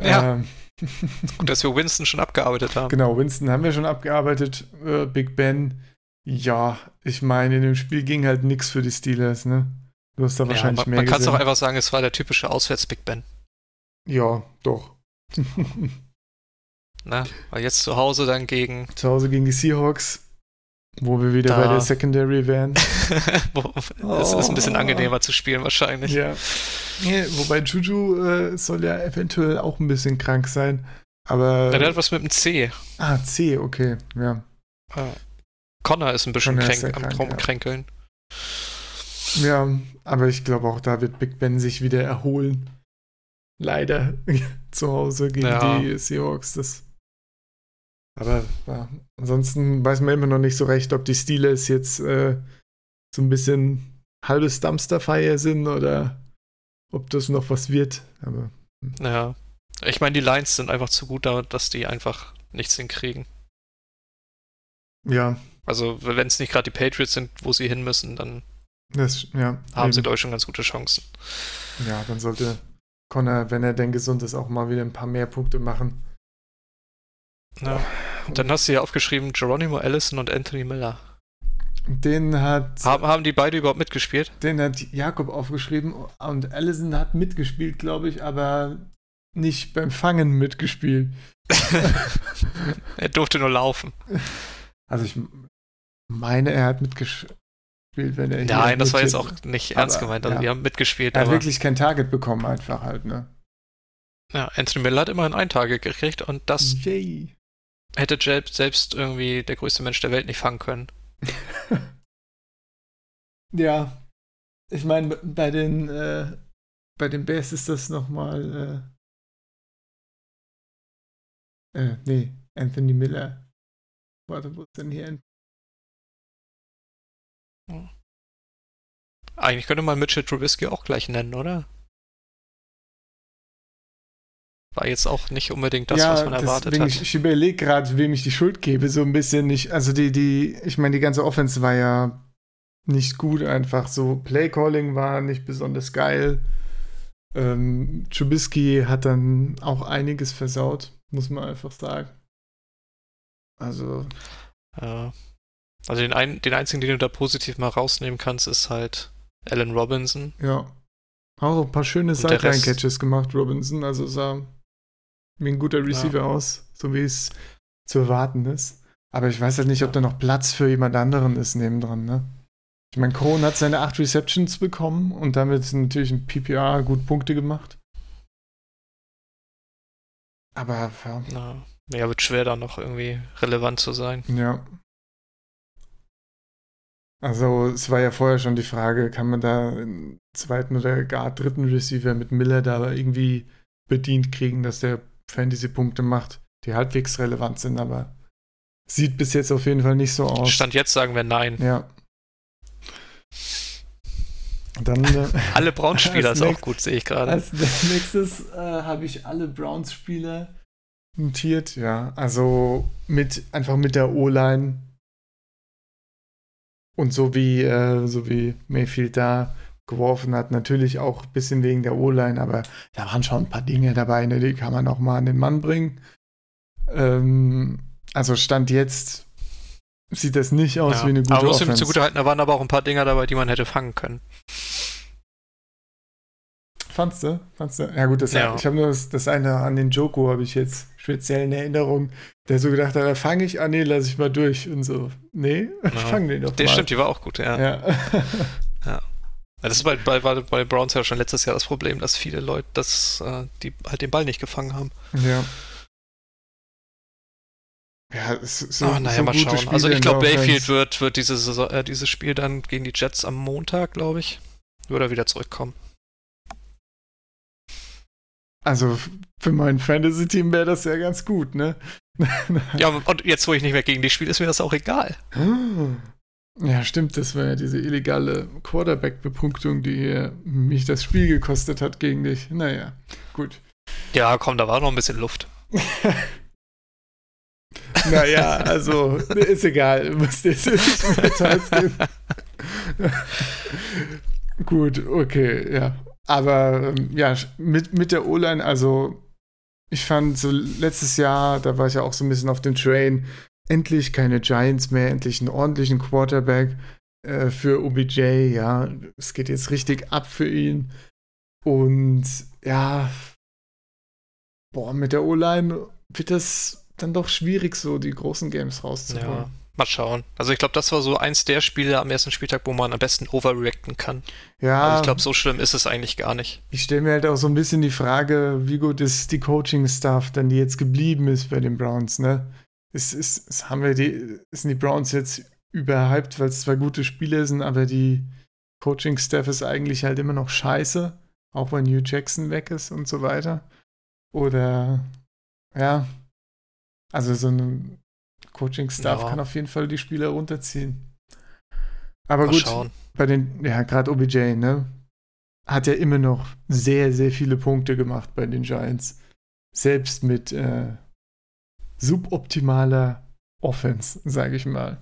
Ja. Ähm, <laughs> Gut, dass wir Winston schon abgearbeitet haben. Genau, Winston haben wir schon abgearbeitet. Äh, Big Ben, ja, ich meine, in dem Spiel ging halt nichts für die Steelers, ne? Du hast da Ja, wahrscheinlich man mehr man kann es auch einfach sagen, es war der typische Auswärts-Big Ben. ja, doch. <laughs> Ne? Weil jetzt zu Hause dann gegen. Zu Hause gegen die Seahawks, wo wir wieder Da. bei der Secondary wären. <laughs> Es ist ein bisschen Oh. angenehmer zu spielen, wahrscheinlich. ja. ja. Wobei Juju äh, soll ja eventuell auch ein bisschen krank sein. Aber. Ja, der hat was mit dem C. ah, C, okay, ja. Connor ist ein bisschen Connor kränk, sehr am krank, ja. Ja, aber ich glaube auch, da wird Big Ben sich wieder erholen. Leider zu Hause gegen Ja. die Seahawks. Das aber ja, ansonsten weiß man immer noch nicht so recht, ob die Steelers jetzt äh, so ein bisschen halbes Dumpster-Fire sind oder ob das noch was wird. Aber Ja. Ich meine, die Lions sind einfach zu gut damit, dass die einfach nichts hinkriegen. ja, Also, wenn es nicht gerade die Patriots sind, wo sie hin müssen, dann das, ja. haben sie, eben. glaube ich, schon ganz gute Chancen. Ja, dann sollte Connor, wenn er denn gesund ist, auch mal wieder ein paar mehr Punkte machen. Ja. Und dann hast du ja aufgeschrieben, Geronimo Allison und Anthony Miller. Den hat. Haben, haben die beide überhaupt mitgespielt? Den hat Jakob aufgeschrieben und Allison hat mitgespielt, glaube ich, aber nicht beim Fangen mitgespielt. <laughs> er durfte nur laufen. Also ich meine, er hat mitgespielt, wenn er Nein, das war jetzt auch nicht ernst Aber, gemeint. Also, ja. die haben mitgespielt, Er hat wirklich kein Target bekommen, einfach halt, ne? ja, Anthony Miller hat immerhin ein Tage gekriegt und das Yay. hätte selbst irgendwie der größte Mensch der Welt nicht fangen können. <laughs> Ja. Ich meine, bei den äh, bei den Bears ist das nochmal äh, äh, nee, Anthony Miller. Warte, wo ist denn hier? Eigentlich könnte man Mitchell Trubisky auch gleich nennen, oder? War jetzt auch nicht unbedingt das, was man erwartet hat. Ich, ich überlege gerade, wem ich die Schuld gebe, so ein bisschen nicht. Also die, die, ich meine, die ganze Offense war ja nicht gut, einfach so. Playcalling war nicht besonders geil. Ähm, Trubisky hat dann auch einiges versaut, muss man einfach sagen. Also, Ja. Also den, ein, den einzigen, den du da positiv mal rausnehmen kannst, ist halt Alan Robinson. ja. Auch ein paar schöne Sideline-Catches gemacht, Robinson. Also sah wie ein guter Receiver aus, so wie es zu erwarten ist. Aber ich weiß halt nicht, ob da noch Platz für jemand anderen ist nebendran, ne? Ich meine, Cohen hat seine acht Receptions bekommen und damit natürlich ein PPR gut Punkte gemacht. Aber ja, Na, ja, wird schwer da noch irgendwie relevant zu sein. ja. Also es war ja vorher schon die Frage, kann man da einen zweiten oder gar dritten Receiver mit Miller da irgendwie bedient kriegen, dass der Fantasy-Punkte macht, die halbwegs relevant sind, aber sieht bis jetzt auf jeden Fall nicht so aus. Stand jetzt sagen wir nein. Ja. Dann äh, <laughs> Alle Browns-Spieler ist auch gut, sehe ich gerade. als <laughs> nächstes äh, habe ich alle Browns-Spieler notiert, ja. Also mit einfach mit der O-Line und so wie, äh, so wie Mayfield da geworfen hat, natürlich auch ein bisschen wegen der O-Line, aber da waren schon ein paar Dinge dabei, ne, die kann man auch mal an den Mann bringen. Ähm, also Stand jetzt sieht das nicht aus Ja. wie eine gute aber muss ihm Offense. zugute halten, da waren aber auch ein paar Dinger dabei, die man hätte fangen können. Fandst du? Fandst du? Ja gut, das, Ja. ich habe nur das, das eine an den Joko habe ich jetzt speziell in Erinnerung, der so gedacht hat, da fange ich an, nee, lass ich mal durch und so. Nee, <laughs> fang den doch Der mal. stimmt, die war auch gut, ja. Ja. <laughs> Ja, das ist bei, bei, bei, Browns ja schon letztes Jahr das Problem, dass viele Leute das, äh, die halt den Ball nicht gefangen haben. ja. Ja, es ist so, Ah, naja, so mal schauen. Spiele also ich glaube, der Bayfield wird, wird diese Saison, äh, dieses Spiel dann gegen die Jets am Montag, glaube ich, würde er wieder zurückkommen. Also für mein Fantasy-Team wäre das ja ganz gut, ne? <laughs> Ja, und jetzt, wo ich nicht mehr gegen die spiele, ist mir das auch egal. Ja, stimmt, das war ja diese illegale Quarterback-Bepunktung, die hier mich das Spiel gekostet hat gegen dich. Naja, gut. Ja, komm, da war noch ein bisschen Luft. <laughs> Naja, also, ist egal. Nicht mehr Details geben. Gut, okay, ja. Aber ähm, ja, mit, mit der O-Line, also ich fand so letztes Jahr, da war ich ja auch so ein bisschen auf dem Train, endlich keine Giants mehr, endlich einen ordentlichen Quarterback äh, für OBJ, ja. Es geht jetzt richtig ab für ihn. Und ja, boah, mit der O-Line wird das dann doch schwierig, so die großen Games rauszuholen. Ja, mal schauen. Also ich glaube, das war so eins der Spiele am ersten Spieltag, wo man am besten overreacten kann. Ja, Also ich glaube, so schlimm ist es eigentlich gar nicht. ich stelle mir halt auch so ein bisschen die Frage, wie gut ist die Coaching-Staff dann, die jetzt geblieben ist bei den Browns, ne? Ist, ist, ist, haben wir die, sind die Browns jetzt überhyped, weil es zwei gute Spiele sind, aber die Coaching-Staff ist eigentlich halt immer noch scheiße, auch wenn Hugh Jackson weg ist und so weiter. Oder, ja, also so ein Coaching-Staff Ja. kann auf jeden Fall die Spieler runterziehen. Aber Mal gut, schauen. bei den, ja, gerade OBJ, ne? Hat ja immer noch sehr, sehr viele Punkte gemacht bei den Giants. Selbst mit äh, suboptimaler Offense, sage ich mal.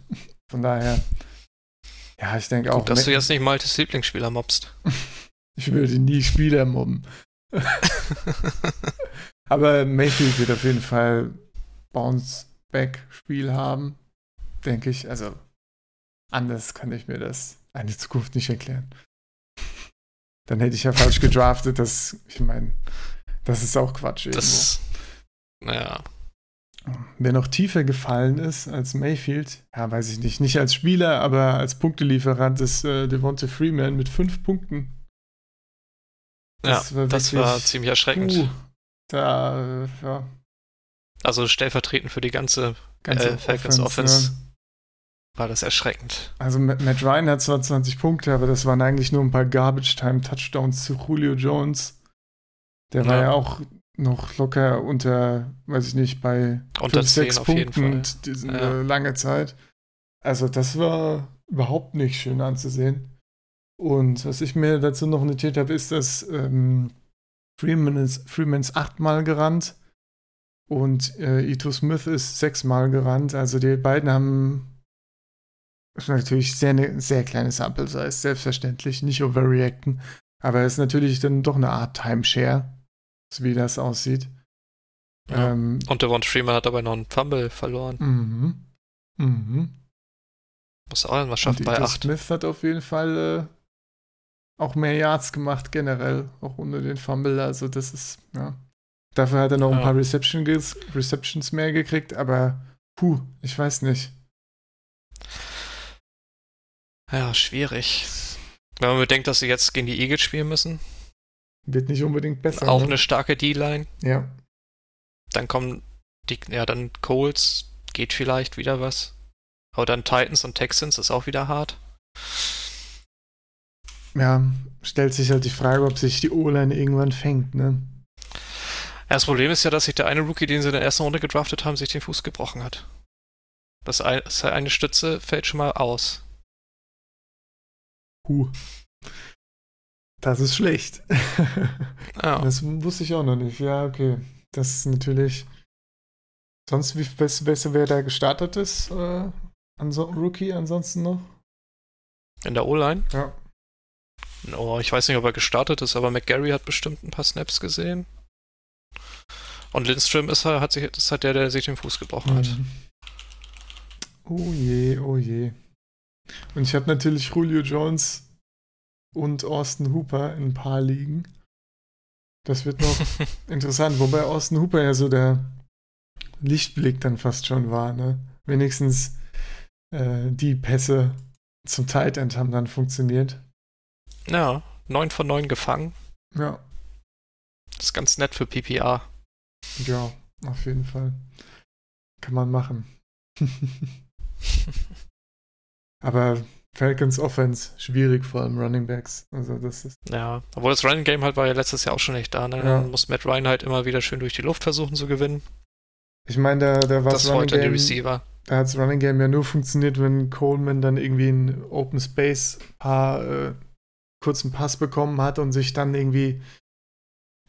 Von daher, ja, ich denke auch, Gut, dass du jetzt nicht Maltes Lieblingsspieler mobst. <laughs> ich würde nie Spieler mobben. <laughs> Aber Mayfield wird auf jeden Fall Bounce-Back-Spiel haben, denke ich. Also, anders kann ich mir das eine Zukunft nicht erklären. Dann hätte ich ja falsch gedraftet, das, ich meine, das ist auch Quatsch irgendwo. Das, naja, Wer noch tiefer gefallen ist als Mayfield, ja, weiß ich nicht, nicht als Spieler, aber als Punktelieferant ist äh, Devonta Freeman mit fünf Punkten. Das ja, war das wirklich- war ziemlich erschreckend. Puh, da, äh, ja, Also stellvertretend für die ganze ganze äh, Falcons Offense, ne? war das erschreckend. Also Matt Ryan hat zwar 20 Punkte, aber das waren eigentlich nur ein paar Garbage-Time-Touchdowns zu Julio Jones. Der war Ja. ja auch noch locker unter, weiß ich nicht, bei Unter 5, 10 6 auf jeden Punkten diese Ja. äh, lange Zeit. Also das war überhaupt nicht schön anzusehen. Und was ich mir dazu noch notiert habe, ist, dass ähm, Freeman ist Freemans achtmal gerannt und äh, Ito Smith ist sechsmal gerannt. Also die beiden haben natürlich sehr eine sehr kleine Sample Size, selbstverständlich, nicht overreacten. Aber es ist natürlich dann doch eine Art Timeshare, so wie das aussieht. Ja. Ähm, Und Devon Freeman hat dabei noch einen Fumble verloren. Mhm. Mhm. Muss auch mal Und schaffen bei Ito 8. Smith hat auf jeden Fall äh, auch mehr Yards gemacht, generell, auch ohne den Fumble. Also, das ist, ja. Dafür hat er noch ein paar Reception Receptions mehr gekriegt, aber puh, ich weiß nicht. Ja, schwierig. Wenn man bedenkt, dass sie jetzt gegen die Eagles spielen müssen, Wird nicht unbedingt besser. auch ne? eine starke D-Line, Ja. dann kommen die, ja, dann Colts, geht vielleicht wieder was. Aber dann Titans und Texans ist auch wieder hart. Ja, stellt sich halt die Frage, ob sich die O-Line irgendwann fängt, ne? Das Problem ist ja, dass sich der eine Rookie, den sie in der ersten Runde gedraftet haben, sich den Fuß gebrochen hat. Das, ein, das eine Stütze fällt schon mal aus. Puh. Das ist schlecht. <laughs> Ja. Das wusste ich auch noch nicht. Ja, okay. Das ist natürlich. Sonst, wie du, wer da gestartet ist? Äh, anso Rookie ansonsten noch? In der O-Line. Ja. Oh, ich weiß nicht, ob er gestartet ist, aber McGarry hat bestimmt ein paar Snaps gesehen. Und Lindström ist, halt- hat sich, ist halt der, der sich den Fuß gebrochen hat. Mhm. Oh je, oh je. Und ich habe natürlich Julio Jones und Austin Hooper in ein paar Ligen. Das wird noch <laughs> interessant, wobei Austin Hooper ja so der Lichtblick dann fast schon war, ne? Wenigstens äh, die Pässe zum Tight End haben dann funktioniert. Ja, 9 von 9 gefangen. Ja. Das ist ganz nett für PPR. Ja, auf jeden Fall. Kann man machen. <laughs> Aber Falcons Offense schwierig, vor allem Running Backs. Also das ist. Ja, obwohl das Running Game halt war ja letztes Jahr auch schon nicht da. Ne? Ja. Dann muss Matt Ryan halt immer wieder schön durch die Luft versuchen zu gewinnen. Ich meine, da, da war Das das Running Game. Receiver. Da hat das Running Game ja nur funktioniert, wenn Coleman dann irgendwie einen Open Space paar äh, kurzen Pass bekommen hat und sich dann irgendwie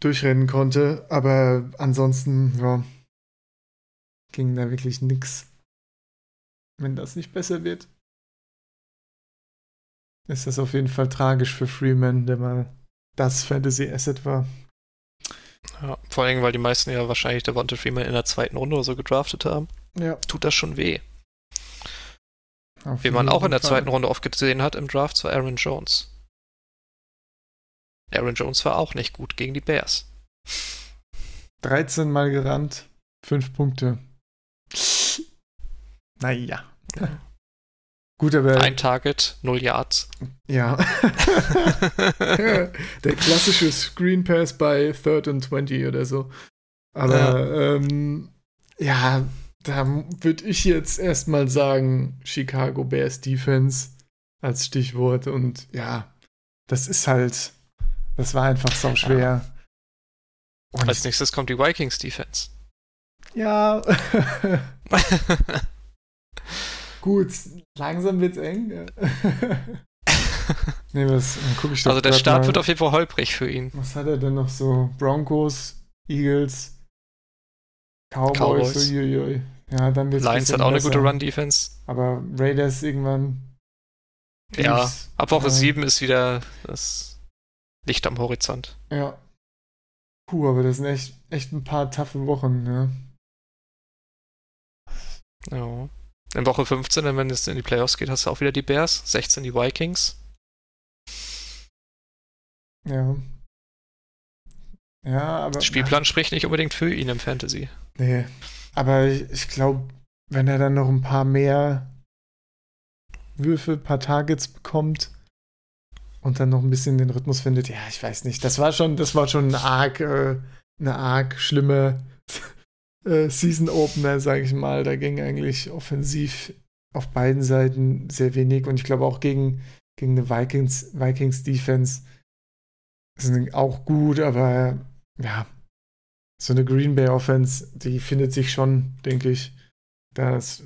durchrennen konnte. Aber ansonsten, ja, ging da wirklich nix. Wenn das nicht besser wird, ist das auf jeden Fall tragisch für Freeman, der mal das Fantasy Asset war. Ja, vor allem, weil die meisten ja wahrscheinlich Devonta Freeman in der zweiten Runde oder so gedraftet haben. Ja, Tut das schon weh. auf Wen man auch in der jeden zweiten Fall. Runde oft gesehen hat im Draft, war Aaron Jones. Aaron Jones war auch nicht gut gegen die Bears. 13 Mal gerannt, 5 Punkte. Naja. Gut, aber Ein Target, null Yards. ja. <laughs> Der klassische Screen Pass bei Third and 20 oder so. Aber ja, ähm, ja da würde ich jetzt erstmal sagen, Chicago Bears Defense als Stichwort. Und ja, das ist halt, das war einfach so schwer. Und Als nächstes kommt die Vikings Defense. ja. <laughs> Gut, langsam wird's eng. <laughs> nee, was dann guck ich doch also der Start mal, wird auf jeden Fall holprig für ihn. Was hat er denn noch so? Broncos, Eagles, Cowboys, Cowboys. uiuiui. Ja, dann wird's Lions hat auch eine besser. gute Run-Defense. Aber Raiders irgendwann. Ja, Chiefs, ab Woche ja. 7 ist wieder das Licht am Horizont. Ja. Puh, aber das sind echt, echt ein paar taffe Wochen, ne? Ja. In Woche 15, wenn es in die Playoffs geht, hast du auch wieder die Bears, 16 die Vikings. Ja. Ja, aber. Der Spielplan spricht nicht unbedingt für ihn im Fantasy. Nee. Aber ich, ich glaube, wenn er dann noch ein paar mehr Würfe, paar Targets bekommt und dann noch ein bisschen den Rhythmus findet, ja, ich weiß nicht. Das war schon, das war schon ein arg, äh, eine arg schlimme <laughs> äh, Season Opener, sage ich mal. Da ging eigentlich offensiv auf beiden Seiten sehr wenig und ich glaube auch gegen, gegen eine Vikings, Vikings Defense sind auch gut, aber ja, so eine Green Bay Offense, die findet sich schon, denke ich. Da ist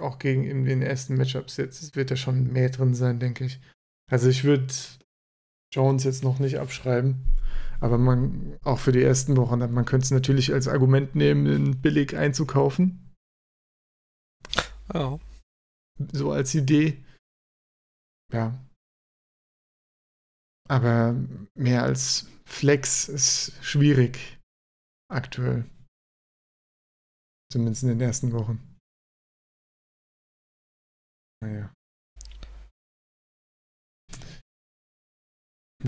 auch gegen in den ersten Matchups jetzt wird da schon mehr drin sein, denke ich. Also ich würde Jones jetzt noch nicht abschreiben, aber man auch für die ersten Wochen, man könnte es natürlich als Argument nehmen, ihn billig einzukaufen, Ja. so als Idee. Ja. Aber mehr als Flex ist schwierig aktuell. Zumindest in den ersten Wochen. Naja.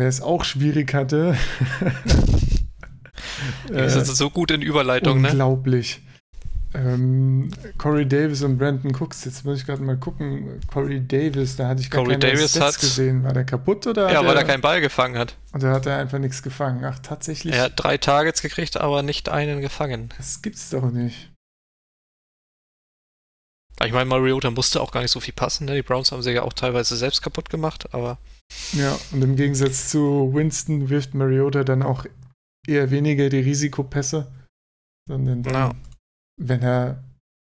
Wer es auch schwierig hatte. <laughs> Wir sind so gut in Überleitung, ne? Äh, Unglaublich. Ähm, Corey Davis und Brandon Cooks, jetzt muss ich gerade mal gucken. Corey Davis, da hatte ich gar Corey keine Davis Stats hat- gesehen. War der kaputt oder? Ja, weil er keinen Ball gefangen hat. Oder hat er einfach nichts gefangen? Ach, tatsächlich. Er hat drei Targets gekriegt, aber nicht einen gefangen. Das gibt's doch nicht. Ich meine, Mariota musste auch gar nicht so viel passen. Ne? Die Browns haben sie ja auch teilweise selbst kaputt gemacht, aber Ja, und im Gegensatz zu Winston wirft Mariota dann auch eher weniger die Risikopässe, sondern dann, Ja. wenn er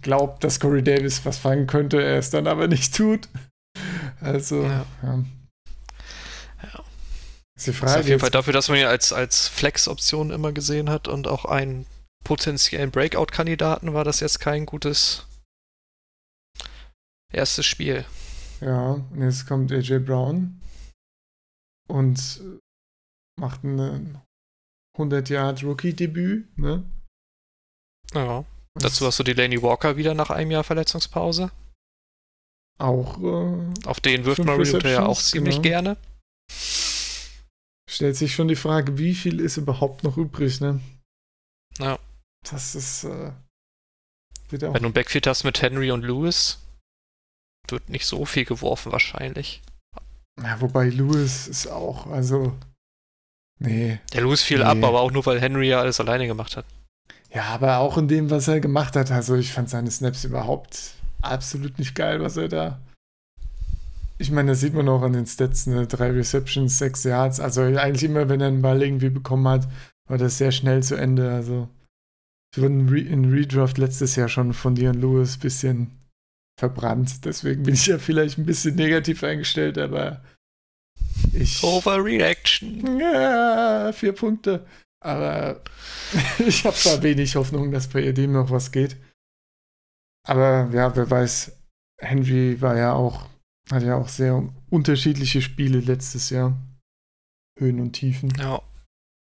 glaubt, dass Corey Davis was fangen könnte, er es dann aber nicht tut. Also, Ja. ja. Ja. Ist die ist auf jeden Fall dafür, dass man ihn als, als Flex-Option immer gesehen hat und auch einen potenziellen Breakout-Kandidaten, war das jetzt kein gutes erstes Spiel. ja, und jetzt kommt AJ Brown und macht ein 100-Yard-Rookie-Debüt, ne? Ja. Das Dazu hast du die Laney Walker wieder nach einem Jahr Verletzungspause. auch äh, Auf den wirft Mariota ja auch ziemlich genau. gerne. stellt sich schon die Frage, wie viel ist überhaupt noch übrig, ne? Ja. Das ist. Äh, Wenn du ein Backfield hast mit Henry und Lewis, wird nicht so viel geworfen wahrscheinlich. Ja, wobei Lewis ist auch, also. Nee. Der Lewis fiel nee. ab, aber auch nur, weil Henry ja alles alleine gemacht hat. Ja, aber auch in dem, was er gemacht hat. Also ich fand seine Snaps überhaupt absolut nicht geil, was er da. Ich meine, das sieht man auch an den Stats, ne? Drei Receptions, sechs Yards. Also eigentlich immer, wenn er einen Ball irgendwie bekommen hat, war das sehr schnell zu Ende. Also ich wurde in Redraft letztes Jahr schon von Dion Lewis ein bisschen verbrannt. Deswegen bin ich ja vielleicht ein bisschen negativ eingestellt, aber ich. Overreaction. Ja, vier Punkte. Aber <laughs> ich habe da wenig Hoffnung, dass bei dem noch was geht. Aber ja, wer weiß, Henry war ja auch, hat ja auch sehr unterschiedliche Spiele letztes Jahr. Höhen und Tiefen. Ja.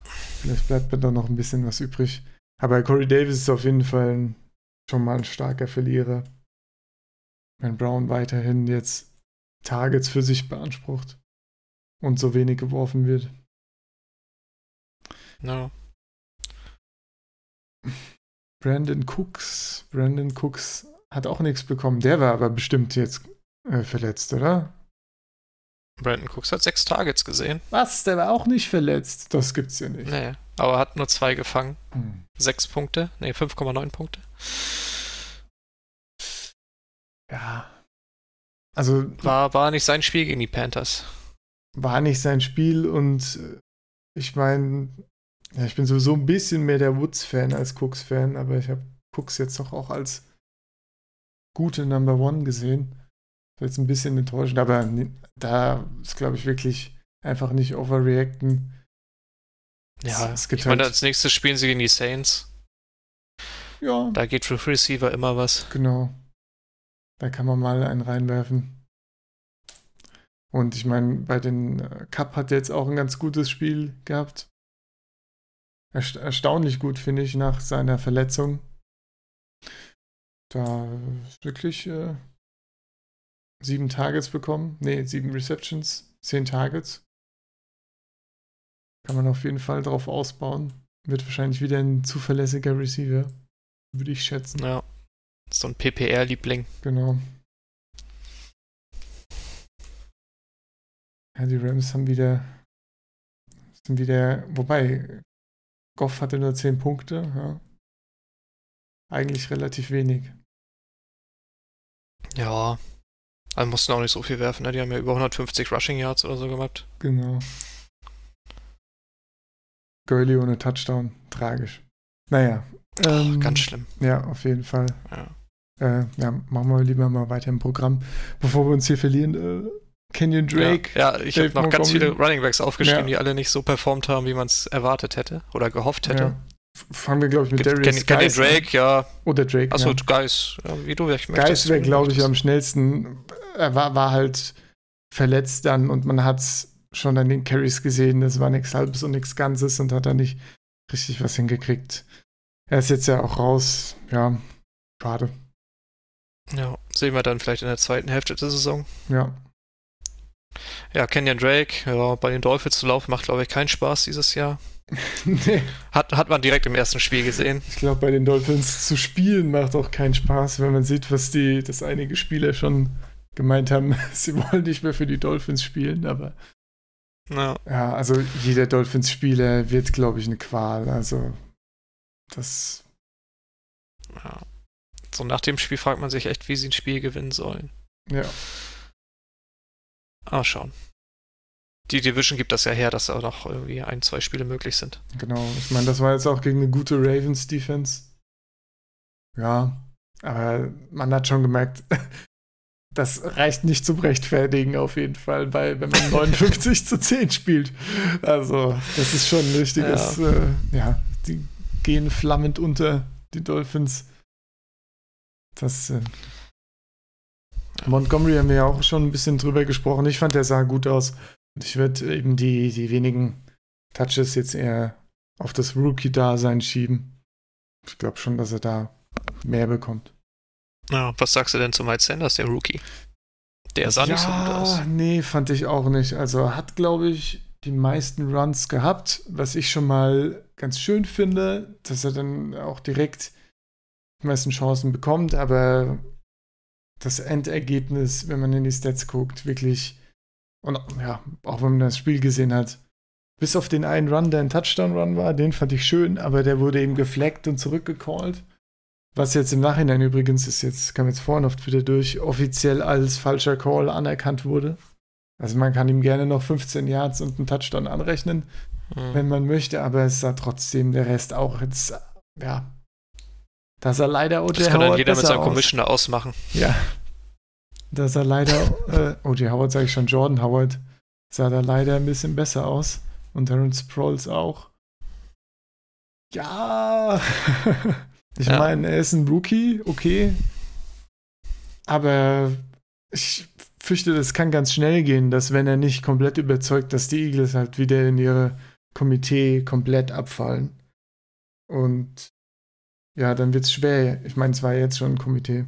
Vielleicht bleibt mir da noch ein bisschen was übrig. Aber Corey Davis ist auf jeden Fall schon mal ein starker Verlierer. Wenn Brown weiterhin jetzt Targets für sich beansprucht und so wenig geworfen wird. No. Brandon Cooks. Brandon Cooks hat auch nichts bekommen. Der war aber bestimmt jetzt äh, verletzt, oder? Brandon Cooks hat sechs Targets gesehen. Was? Der war auch nicht verletzt? Das gibt's ja nicht. Nee, aber hat nur zwei gefangen. Hm. Sechs Punkte. Nee, 5,9 Punkte. Ja. Also. War, war nicht sein Spiel gegen die Panthers. War nicht sein Spiel und äh, ich meine, ja, ich bin sowieso ein bisschen mehr der Woods-Fan als Cooks-Fan, aber ich habe Cooks jetzt doch auch als gute Number One gesehen. Das war jetzt ein bisschen enttäuschend, aber da ist, glaube ich, wirklich einfach nicht overreacten. Ja, es, es ich halt meine, als nächstes spielen sie gegen die Saints. Ja. Da geht für Receiver immer was. Genau. Da kann man mal einen reinwerfen. Und ich meine, bei den äh, Cup hat er jetzt auch ein ganz gutes Spiel gehabt erstaunlich gut, finde ich, nach seiner Verletzung. Da wirklich äh, sieben Targets bekommen. Ne, sieben Receptions, zehn Targets. Kann man auf jeden Fall drauf ausbauen. Wird wahrscheinlich wieder ein zuverlässiger Receiver. Würde ich schätzen. Ja. So ein PPR-Liebling. Genau. Ja, die Rams haben wieder. Sind wieder. Wobei, Goff hatte nur 10 Punkte. Ja. Eigentlich relativ wenig. Ja. Also mussten auch nicht so viel werfen. Ne? Die haben ja über 150 Rushing Yards oder so gemacht. Genau. Gurley ohne Touchdown. Tragisch. Naja. Ähm, oh, ganz schlimm. Ja, auf jeden Fall. Ja. Äh, ja, machen wir lieber mal weiter im Programm. Bevor wir uns hier verlieren, äh, Kenyon Drake. Ja, ja ich habe noch ganz viele Running Backs aufgeschrieben, ja. die alle nicht so performt haben, wie man es erwartet hätte oder gehofft hätte. Ja. Fangen wir, glaube ich, mit Ken, Darius Ken, Kenyon Drake, ja. Oder Drake. Achso, ja. Geis. wie du möchtest. Geis wäre, glaube ich, am schnellsten. Er war, war halt verletzt dann und man hat es schon an den Carries gesehen. Das war nichts Halbes und nichts Ganzes und hat da nicht richtig was hingekriegt. Er ist jetzt ja auch raus. Ja, schade. Ja, sehen wir dann vielleicht in der zweiten Hälfte der Saison. Ja. Ja, Kenyon Drake, ja, bei den Dolphins zu laufen, macht, glaube ich, keinen Spaß dieses Jahr. <laughs> nee. Hat, hat man direkt im ersten Spiel gesehen. Ich glaube, bei den Dolphins zu spielen macht auch keinen Spaß, wenn man sieht, was die, dass einige Spieler schon gemeint haben, <laughs> sie wollen nicht mehr für die Dolphins spielen, aber. Ja, ja also jeder Dolphins-Spieler wird, glaube ich, eine Qual. Also, das. Ja. So nach dem Spiel fragt man sich echt, wie sie ein Spiel gewinnen sollen. Ja. Ah, schauen. Die Division gibt das ja her, dass da noch irgendwie ein, zwei Spiele möglich sind. Genau, ich meine, das war jetzt auch gegen eine gute Ravens-Defense. Ja, aber man hat schon gemerkt, <laughs> das reicht nicht zum Rechtfertigen auf jeden Fall, weil wenn man <laughs> 59 zu 10 spielt. Also, das ist schon ein richtiges, ja. Äh, ja, die gehen flammend unter, die Dolphins. Das äh, Montgomery haben wir ja auch schon ein bisschen drüber gesprochen. Ich fand, der sah gut aus. Und ich würde eben die, die wenigen Touches jetzt eher auf das Rookie-Dasein schieben. Ich glaube schon, dass er da mehr bekommt. Ja, was sagst du denn zu Mike Sanders, der Rookie? Der sah ja, nicht so gut aus. Nee, fand ich auch nicht. Also hat, glaube ich, die meisten Runs gehabt, was ich schon mal ganz schön finde, dass er dann auch direkt die meisten Chancen bekommt, aber das Endergebnis, wenn man in die Stats guckt, wirklich, und ja, auch wenn man das Spiel gesehen hat, bis auf den einen Run, der ein Touchdown-Run war, den fand ich schön, aber der wurde eben gefleckt und zurückgecallt. Was jetzt im Nachhinein übrigens ist, jetzt kam jetzt vorhin oft wieder durch, offiziell als falscher Call anerkannt wurde. Also man kann ihm gerne noch 15 Yards und einen Touchdown anrechnen, mhm. wenn man möchte, aber es sah trotzdem der Rest auch jetzt, ja, dass er leider O.J. Das kann Howard dann jeder mit seinem aus. Commissioner ausmachen. Ja. Dass er leider, äh, O.J. Howard sage ich schon, Jordan Howard, sah da leider ein bisschen besser aus. Und Terrence Sproles auch. Ja. <laughs> Ich ja. meine, er ist ein Rookie, okay. Aber ich fürchte, das kann ganz schnell gehen, dass wenn er nicht komplett überzeugt, dass die Eagles halt wieder in ihre Komitee komplett abfallen. Und ja, dann wird es schwer. Ich meine, es war jetzt schon ein Komitee.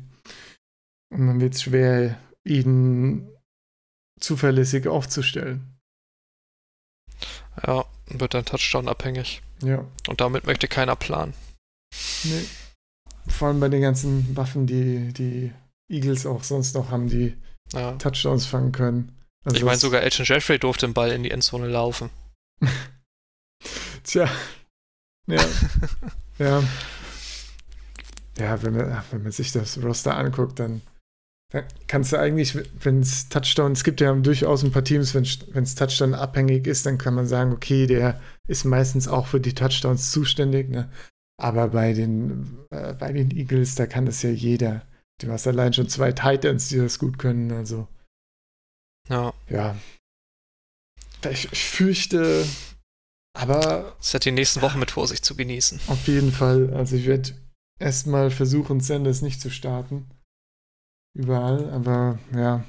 Und dann wird es schwer, ihn zuverlässig aufzustellen. Ja, wird dann Touchdown abhängig. Ja. Und damit möchte keiner planen. Nee. Vor allem bei den ganzen Waffen, die die Eagles auch sonst noch haben, die ja. Touchdowns fangen können. Also ich meine, sogar Elton Jeffrey durfte den Ball in die Endzone laufen. <laughs> Tja. Ja. <laughs> ja. Ja, wenn man, wenn man sich das Roster anguckt, dann, dann kannst du eigentlich, wenn es Touchdown, es gibt ja durchaus ein paar Teams, wenn es Touchdown abhängig ist, dann kann man sagen, okay, der ist meistens auch für die Touchdowns zuständig. Ne? Aber bei den, äh, bei den Eagles, da kann das ja jeder. Du hast allein schon zwei Titans, die das gut können. Also. Ja. Ja. Ich, ich fürchte, aber. Es hat die nächsten Wochen mit Vorsicht zu genießen. Auf jeden Fall. Also ich werde erstmal versuchen, Sanders nicht zu starten. Überall. Aber ja.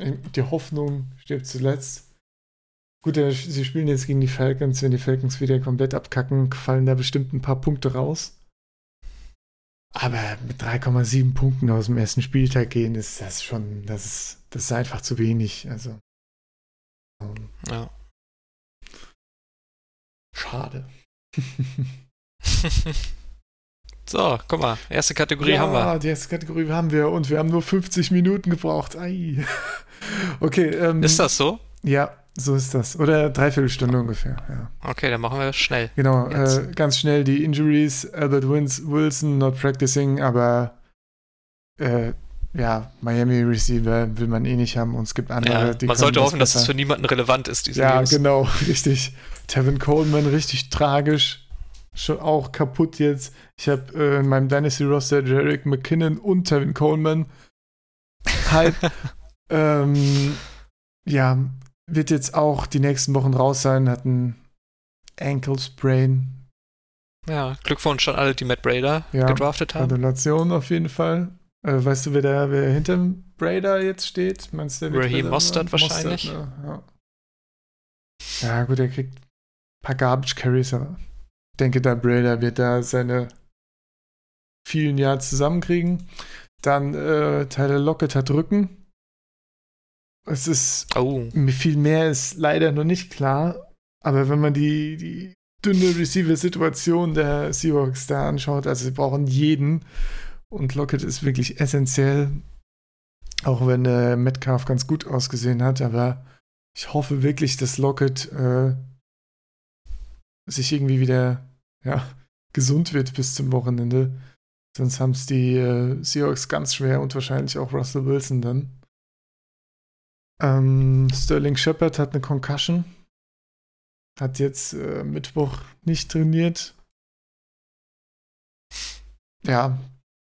Die Hoffnung stirbt zuletzt. Gut, sie spielen jetzt gegen die Falcons. Wenn die Falcons wieder komplett abkacken, fallen da bestimmt ein paar Punkte raus. Aber mit 3,7 Punkten aus dem ersten Spieltag gehen, ist das schon, das ist, das ist einfach zu wenig. Also. Ja. Schade. <laughs> so, guck mal, erste Kategorie ja, haben wir. Die erste Kategorie haben wir und wir haben nur 50 Minuten gebraucht. Ei. <laughs> Okay. Ähm, ist das so? Ja, so ist das. Oder dreiviertel ungefähr, ja. Okay, dann machen wir schnell. Genau, äh, ganz schnell die Injuries. Albert Wilson not practicing, aber äh, ja, Miami Receiver will man eh nicht haben und es gibt andere, ja, die Man sollte hoffen, besser. dass es für niemanden relevant ist, diese Ja, News. genau, <laughs> richtig. Tevin Coleman richtig tragisch. Schon auch kaputt jetzt. Ich habe äh, in meinem Dynasty-Roster Jarek McKinnon und Tevin Coleman. Halt. <laughs> ähm, ja, wird jetzt auch die nächsten Wochen raus sein, hat ein Ankle Sprain. Ja, Glückwunsch an alle, die Matt Brader ja, gedraftet haben. Gratulation auf jeden Fall. Äh, weißt du, wer, der, wer hinterm Brader jetzt steht? Meinst du, Raheem Mostert wahrscheinlich. Mostert, ne? ja. ja. gut, er kriegt ein paar Garbage Carries, aber ich denke, der Brader wird da seine vielen Jahre zusammenkriegen. Dann äh, Tyler Lockett hat Rücken. Es ist oh. viel mehr ist leider noch nicht klar, aber wenn man die, die dünne Receiver-Situation der Seahawks da anschaut, also sie brauchen jeden und Lockett ist wirklich essentiell, auch wenn äh, Metcalf ganz gut ausgesehen hat, aber ich hoffe wirklich, dass Lockett äh, sich irgendwie wieder ja, gesund wird bis zum Wochenende. Sonst haben es die äh, Seahawks ganz schwer und wahrscheinlich auch Russell Wilson dann. Ähm, Sterling Shepard hat eine Concussion. Hat jetzt äh, Mittwoch nicht trainiert. Ja,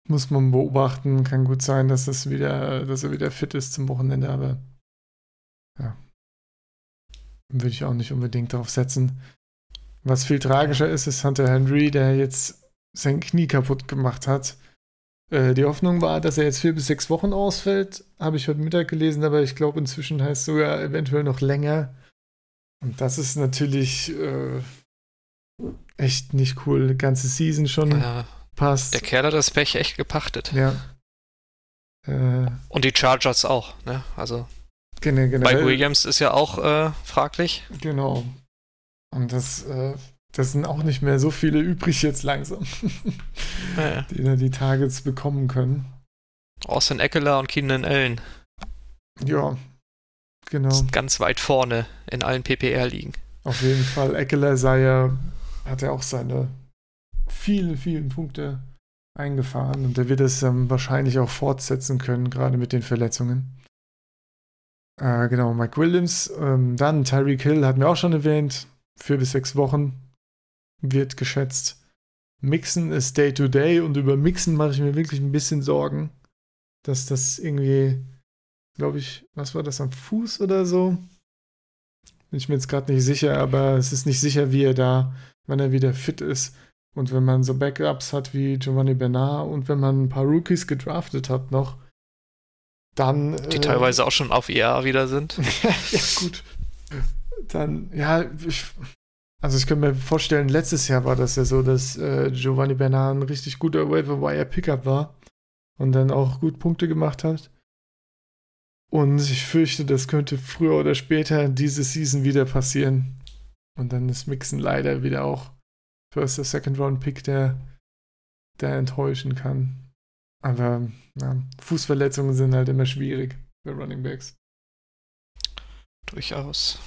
muss man beobachten. Kann gut sein, dass, es wieder, dass er wieder fit ist zum Wochenende, aber ja. Würde ich auch nicht unbedingt darauf setzen. Was viel tragischer ist, ist Hunter Henry, der jetzt sein Knie kaputt gemacht hat. Äh, die Hoffnung war, dass er jetzt vier bis sechs Wochen ausfällt. Habe ich heute Mittag gelesen, aber ich glaube, inzwischen heißt es sogar eventuell noch länger. Und das ist natürlich äh, echt nicht cool. Die ganze Season schon ja, passt. Der Kerl hat das Pech echt gepachtet. Ja. Äh, Und die Chargers auch, ne? Also. Generell, Bei Williams ist ja auch äh, fraglich. Genau. Und das, äh, das sind auch nicht mehr so viele übrig jetzt langsam, <laughs> Ja. die da die Targets bekommen können. Austin Eckler und Keenan Allen Ja, genau. sind ganz weit vorne in allen PPR-Ligen. Auf jeden Fall. Eckler sei ja, hat ja auch seine vielen, vielen Punkte eingefahren und er wird es ähm, wahrscheinlich auch fortsetzen können, gerade mit den Verletzungen. Äh, genau, Mike Williams, ähm, dann Tyreek Hill hatten wir auch schon erwähnt, vier bis sechs Wochen wird geschätzt. Mixen ist Day to Day und über Mixen mache ich mir wirklich ein bisschen Sorgen, dass das irgendwie, glaube ich, was war das am Fuß oder so? Bin ich mir jetzt gerade nicht sicher, aber es ist nicht sicher, wie er da, wann er wieder fit ist. Und wenn man so Backups hat wie Giovanni Bernard und wenn man ein paar Rookies gedraftet hat noch, dann. Die äh, teilweise auch schon auf IR wieder sind. <laughs> ja, gut. Dann, ja, ich, also ich kann mir vorstellen, letztes Jahr war das ja so, dass äh, Giovanni Bernard ein richtig guter Waiver Wire Pickup war und dann auch gut Punkte gemacht hat. Und ich fürchte, das könnte früher oder später diese Season wieder passieren. Und dann ist Mixen leider wieder auch First oder Second Round Pick, der, der enttäuschen kann. Aber ja, Fußverletzungen sind halt immer schwierig bei Running Backs. Durchaus.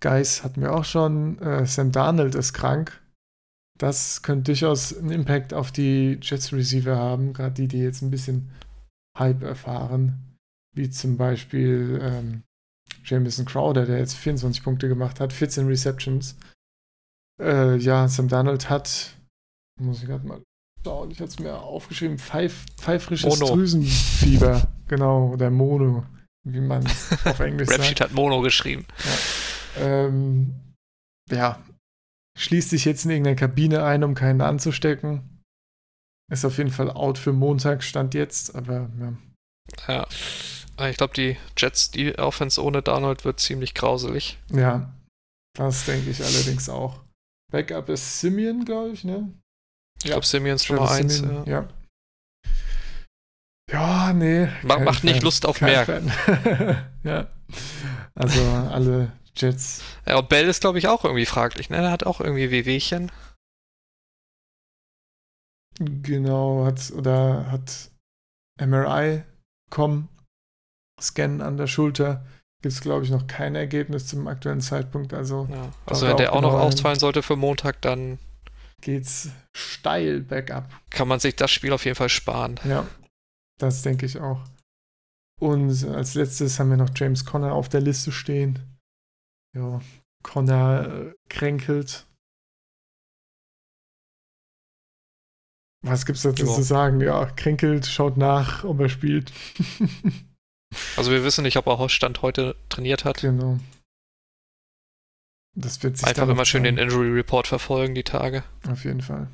Guys hatten wir auch schon. Äh, Sam Darnold ist krank. Das könnte durchaus einen Impact auf die Jets Receiver haben, gerade die, die jetzt ein bisschen Hype erfahren. Wie zum Beispiel ähm, Jamison Crowder, der jetzt 24 Punkte gemacht hat, 14 Receptions. Äh, ja, Sam Darnold hat, muss ich gerade mal schauen, ich hatte es mir aufgeschrieben, pfeif, pfeifrisches Mono. Drüsenfieber. Genau, oder Mono, wie man <laughs> auf Englisch sagt. Rapsheet hat Mono geschrieben. Ähm, ja, schließt sich jetzt in irgendeiner Kabine ein, um keinen anzustecken. Ist auf jeden Fall out für Montag, stand jetzt, aber ja. Ja. Aber Ich glaube, die Jets, die Offense ohne Darnold wird ziemlich grauselig. Ja, das denke ich allerdings auch. Backup ist Simeon, glaube ich, ne? Ich glaube, Simeons Nummer Travis 1. Simeon, Ja. ja. Ja, nee. Macht nicht Fan, Lust auf kein mehr. <laughs> Ja. Also alle Jets. ja, und Bell ist, glaube ich, auch irgendwie fraglich. Ne? Der hat auch irgendwie Wehwehchen. Genau, hat oder hat MRI kommen, Scan an der Schulter. Gibt es, glaube ich, noch kein Ergebnis zum aktuellen Zeitpunkt. Also Ja. Also, wenn der auch auch noch genau ausfallen sollte für Montag, dann geht's steil bergab. kann man sich das Spiel auf jeden Fall sparen. Ja, das denke ich auch. Und als letztes haben wir noch James Conner auf der Liste stehen. Ja, Conner äh, kränkelt. Was gibt's dazu Ja. zu sagen? Ja, kränkelt, schaut nach, ob er spielt. <laughs> Also wir wissen nicht, ob er Stand heute trainiert hat. genau. Das wird sich Einfach immer schön den zeigen. Injury Report verfolgen, die Tage. Auf jeden Fall.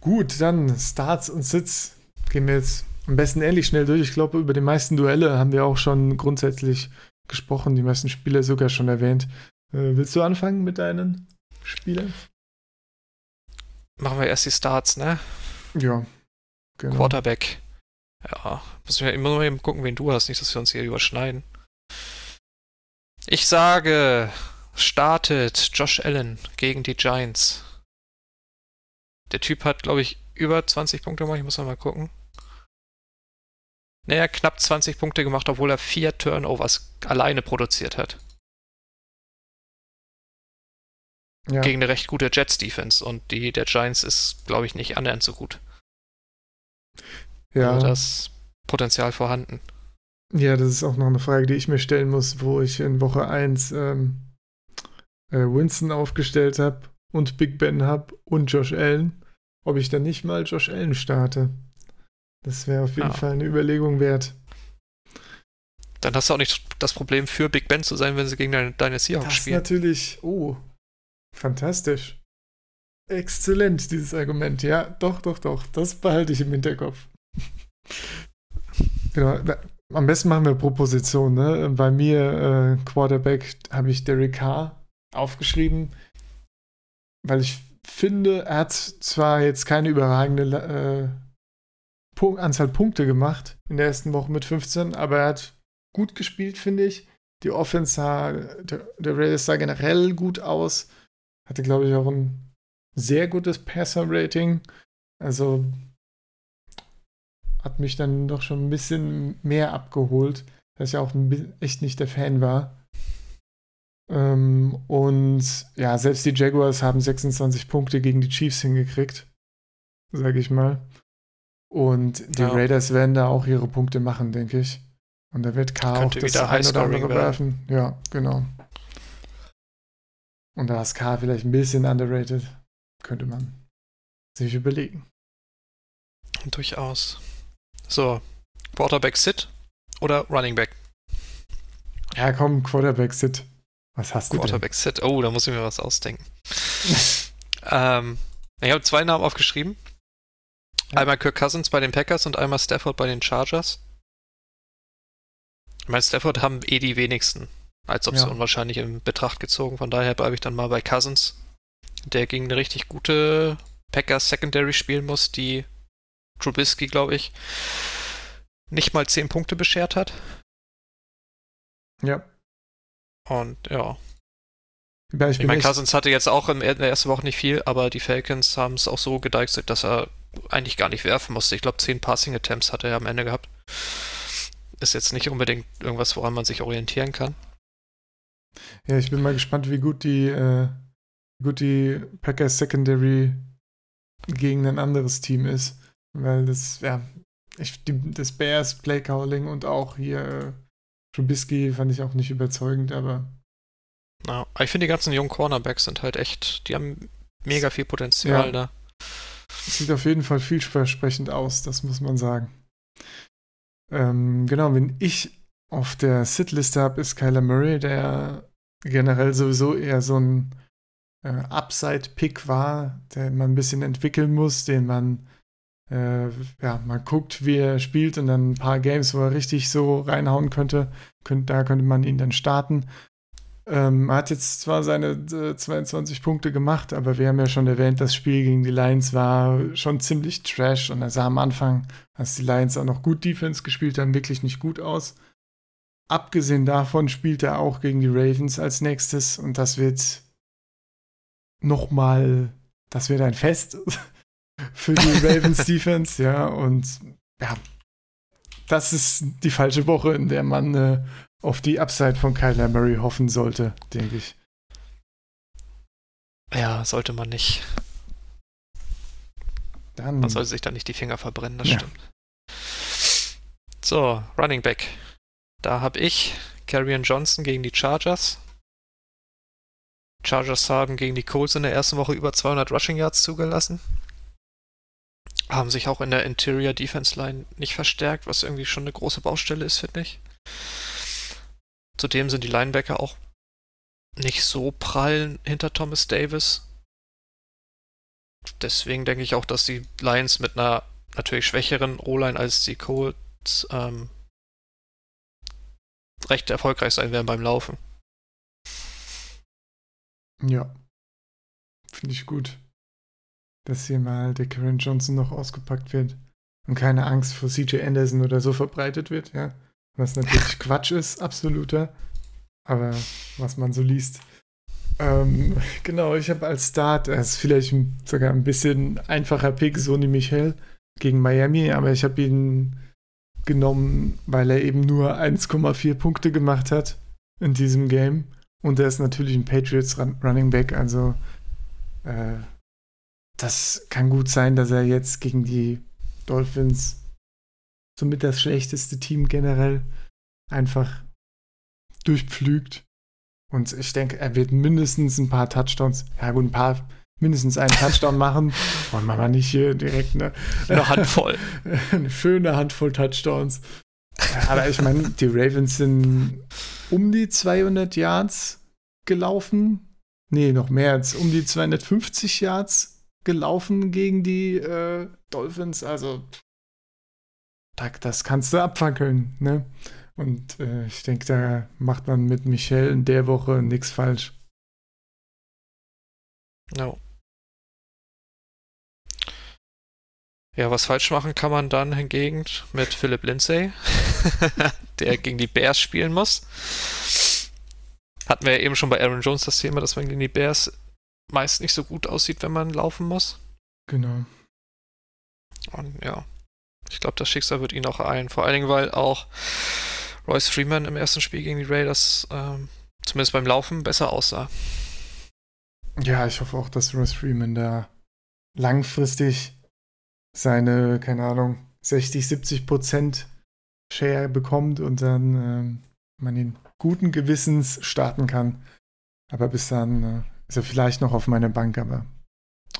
Gut, dann Starts und Sits. Gehen wir jetzt am besten ähnlich schnell durch. Ich glaube, über die meisten Duelle haben wir auch schon grundsätzlich gesprochen, die meisten Spieler sogar schon erwähnt. Äh, willst du anfangen mit deinen Spielern? Machen wir erst die Starts, ne? Ja, genau. Quarterback. Ja, müssen wir immer mal eben gucken, wen du hast, nicht, dass wir uns hier überschneiden. Ich sage, startet Josh Allen gegen die Giants. Der Typ hat, glaube ich, über 20 Punkte gemacht. Ich muss noch mal gucken. Naja, knapp 20 Punkte gemacht, obwohl er vier Turnovers alleine produziert hat. Ja, Gegen eine recht gute Jets-Defense. Und die der Giants ist, glaube ich, nicht annähernd so gut. ja. Also das Potenzial vorhanden. ja, das ist auch noch eine Frage, die ich mir stellen muss, wo ich in Woche 1 ähm, äh, Winston aufgestellt habe und Big Ben habe und Josh Allen, ob ich dann nicht mal Josh Allen starte. Das wäre auf jeden Ja. Fall eine Überlegung wert. Dann hast du auch nicht das Problem, für Big Ben zu sein, wenn sie gegen deine, deine Seahawks Das spielen. natürlich, oh, fantastisch. Exzellent, dieses Argument. Ja, doch, doch, doch. Das behalte ich im Hinterkopf. <laughs> genau. Am besten machen wir Proposition. Ne? Bei mir, äh, Quarterback, habe ich Derek Carr aufgeschrieben, weil ich finde, er hat zwar jetzt keine überragende äh, Anzahl Punkte gemacht in der ersten Woche mit 15, aber er hat gut gespielt, finde ich. Die Offense sah, der, der Raiders sah generell gut aus. Hatte, glaube ich, auch ein sehr gutes Passer-Rating. Also hat mich dann doch schon ein bisschen mehr abgeholt, dass ich auch echt nicht der Fan war. Ähm, und ja, selbst die Jaguars haben 26 Punkte gegen die Chiefs hingekriegt, sage ich mal. Und die ja. Raiders werden da auch ihre Punkte machen, denke ich. Und da wird K auch das ein oder andere werfen. Ja, genau. Und da ist K vielleicht ein bisschen underrated. Könnte man sich überlegen. Durchaus. So, Quarterback Sit oder Running Back? Ja, komm, Quarterback Sit. Was hast du Quarterback denn? Sit. Oh, da muss ich mir was ausdenken. <laughs> ähm, ich habe zwei Namen aufgeschrieben. Einmal Kirk Cousins bei den Packers und einmal Stafford bei den Chargers. Ich meine, Stafford haben eh die wenigsten als Option ja. wahrscheinlich in Betracht gezogen. Von daher bleibe ich dann mal bei Cousins, der gegen eine richtig gute Packers Secondary spielen muss, die Trubisky, glaube ich, nicht mal 10 Punkte beschert hat. Ja. Und ja. ja ich, ich meine, Cousins hatte jetzt auch in der ersten Woche nicht viel, aber die Falcons haben es auch so gedeichselt, dass er eigentlich gar nicht werfen musste. Ich glaube, 10 Passing Attempts hat er am Ende gehabt. Ist jetzt nicht unbedingt irgendwas, woran man sich orientieren kann. Ja, ich bin mal gespannt, wie gut die, äh, gut die Packers Secondary gegen ein anderes Team ist. Weil das, ja, ich, die, das Bears Play Calling und auch hier äh, Trubisky fand ich auch nicht überzeugend, aber. Ja, ich finde, die ganzen jungen Cornerbacks sind halt echt, die haben mega viel Potenzial ja. da. Sieht auf jeden Fall vielversprechend aus, das muss man sagen. Ähm, genau, wenn ich auf der Sit-Liste habe, ist Kyler Murray, der generell sowieso eher so ein äh, Upside-Pick war, den man ein bisschen entwickeln muss, den man äh, ja, man guckt, wie er spielt und dann ein paar Games, wo er richtig so reinhauen könnte, könnt, da könnte man ihn dann starten. Ähm, er hat jetzt zwar seine äh, 22 Punkte gemacht, aber wir haben ja schon erwähnt, das Spiel gegen die Lions war schon ziemlich trash und er sah am Anfang, als die Lions auch noch gut Defense gespielt haben, wirklich nicht gut aus. Abgesehen davon spielt er auch gegen die Ravens als nächstes und das wird nochmal, das wird ein Fest <laughs> für die <laughs> Ravens Defense, ja, und ja, das ist die falsche Woche, in der man äh, auf die Upside von Kyler Murray hoffen sollte, denke ich. Ja, sollte man nicht. Dann, man sollte sich da nicht die Finger verbrennen, das ja. stimmt. So, Running Back. Da habe ich Carrion Johnson gegen die Chargers. Chargers haben gegen die Colts in der ersten Woche über 200 Rushing Yards zugelassen. Haben sich auch in der Interior Defense Line nicht verstärkt, was irgendwie schon eine große Baustelle ist, finde ich. Zudem sind die Linebacker auch nicht so prall hinter Thomas Davis. Deswegen denke ich auch, dass die Lions mit einer natürlich schwächeren O-Line als die Colts ähm, recht erfolgreich sein werden beim Laufen. Ja. Finde ich gut. Dass hier mal der Karen Johnson noch ausgepackt wird und keine Angst vor CJ Anderson oder so verbreitet wird, ja. Was natürlich Quatsch ist, absoluter. Aber was man so liest. Ähm, <laughs> genau, ich habe als Start, das ist vielleicht sogar ein bisschen einfacher Pick, Sony Michel gegen Miami, aber ich habe ihn genommen, weil er eben nur 1,4 Punkte gemacht hat in diesem Game. Und er ist natürlich ein Patriots Running Back, also äh, das kann gut sein, dass er jetzt gegen die Dolphins somit das schlechteste Team generell einfach durchpflügt. Und ich denke, er wird mindestens ein paar Touchdowns, ja gut, ein paar mindestens einen Touchdown <laughs> machen. Wollen wir mal nicht hier direkt eine, eine Handvoll. <laughs> eine schöne Handvoll Touchdowns. Aber ich meine, die Ravens sind um die 200 Yards gelaufen. Nee, noch mehr als um die 250 Yards gelaufen gegen die äh, Dolphins. Also, das kannst du abfackeln, ne? Und äh, ich denke, da macht man mit Michel in der Woche nichts falsch. No. Ja, was falsch machen kann man dann hingegen mit Philip Lindsay, <laughs> der gegen die Bears spielen muss. Hatten wir ja eben schon bei Aaron Jones das Thema, dass man gegen die Bears meist nicht so gut aussieht, wenn man laufen muss. Genau. Und ja, ich glaube, das Schicksal wird ihn auch eilen. Vor allen Dingen, weil auch Royce Freeman im ersten Spiel gegen die Raiders ähm, zumindest beim Laufen besser aussah. Ja, ich hoffe auch, dass Royce Freeman da langfristig seine, keine Ahnung, 60, 70 Prozent Share bekommt und dann ähm, man ihn guten Gewissens starten kann. Aber bis dann äh, ist er vielleicht noch auf meiner Bank, aber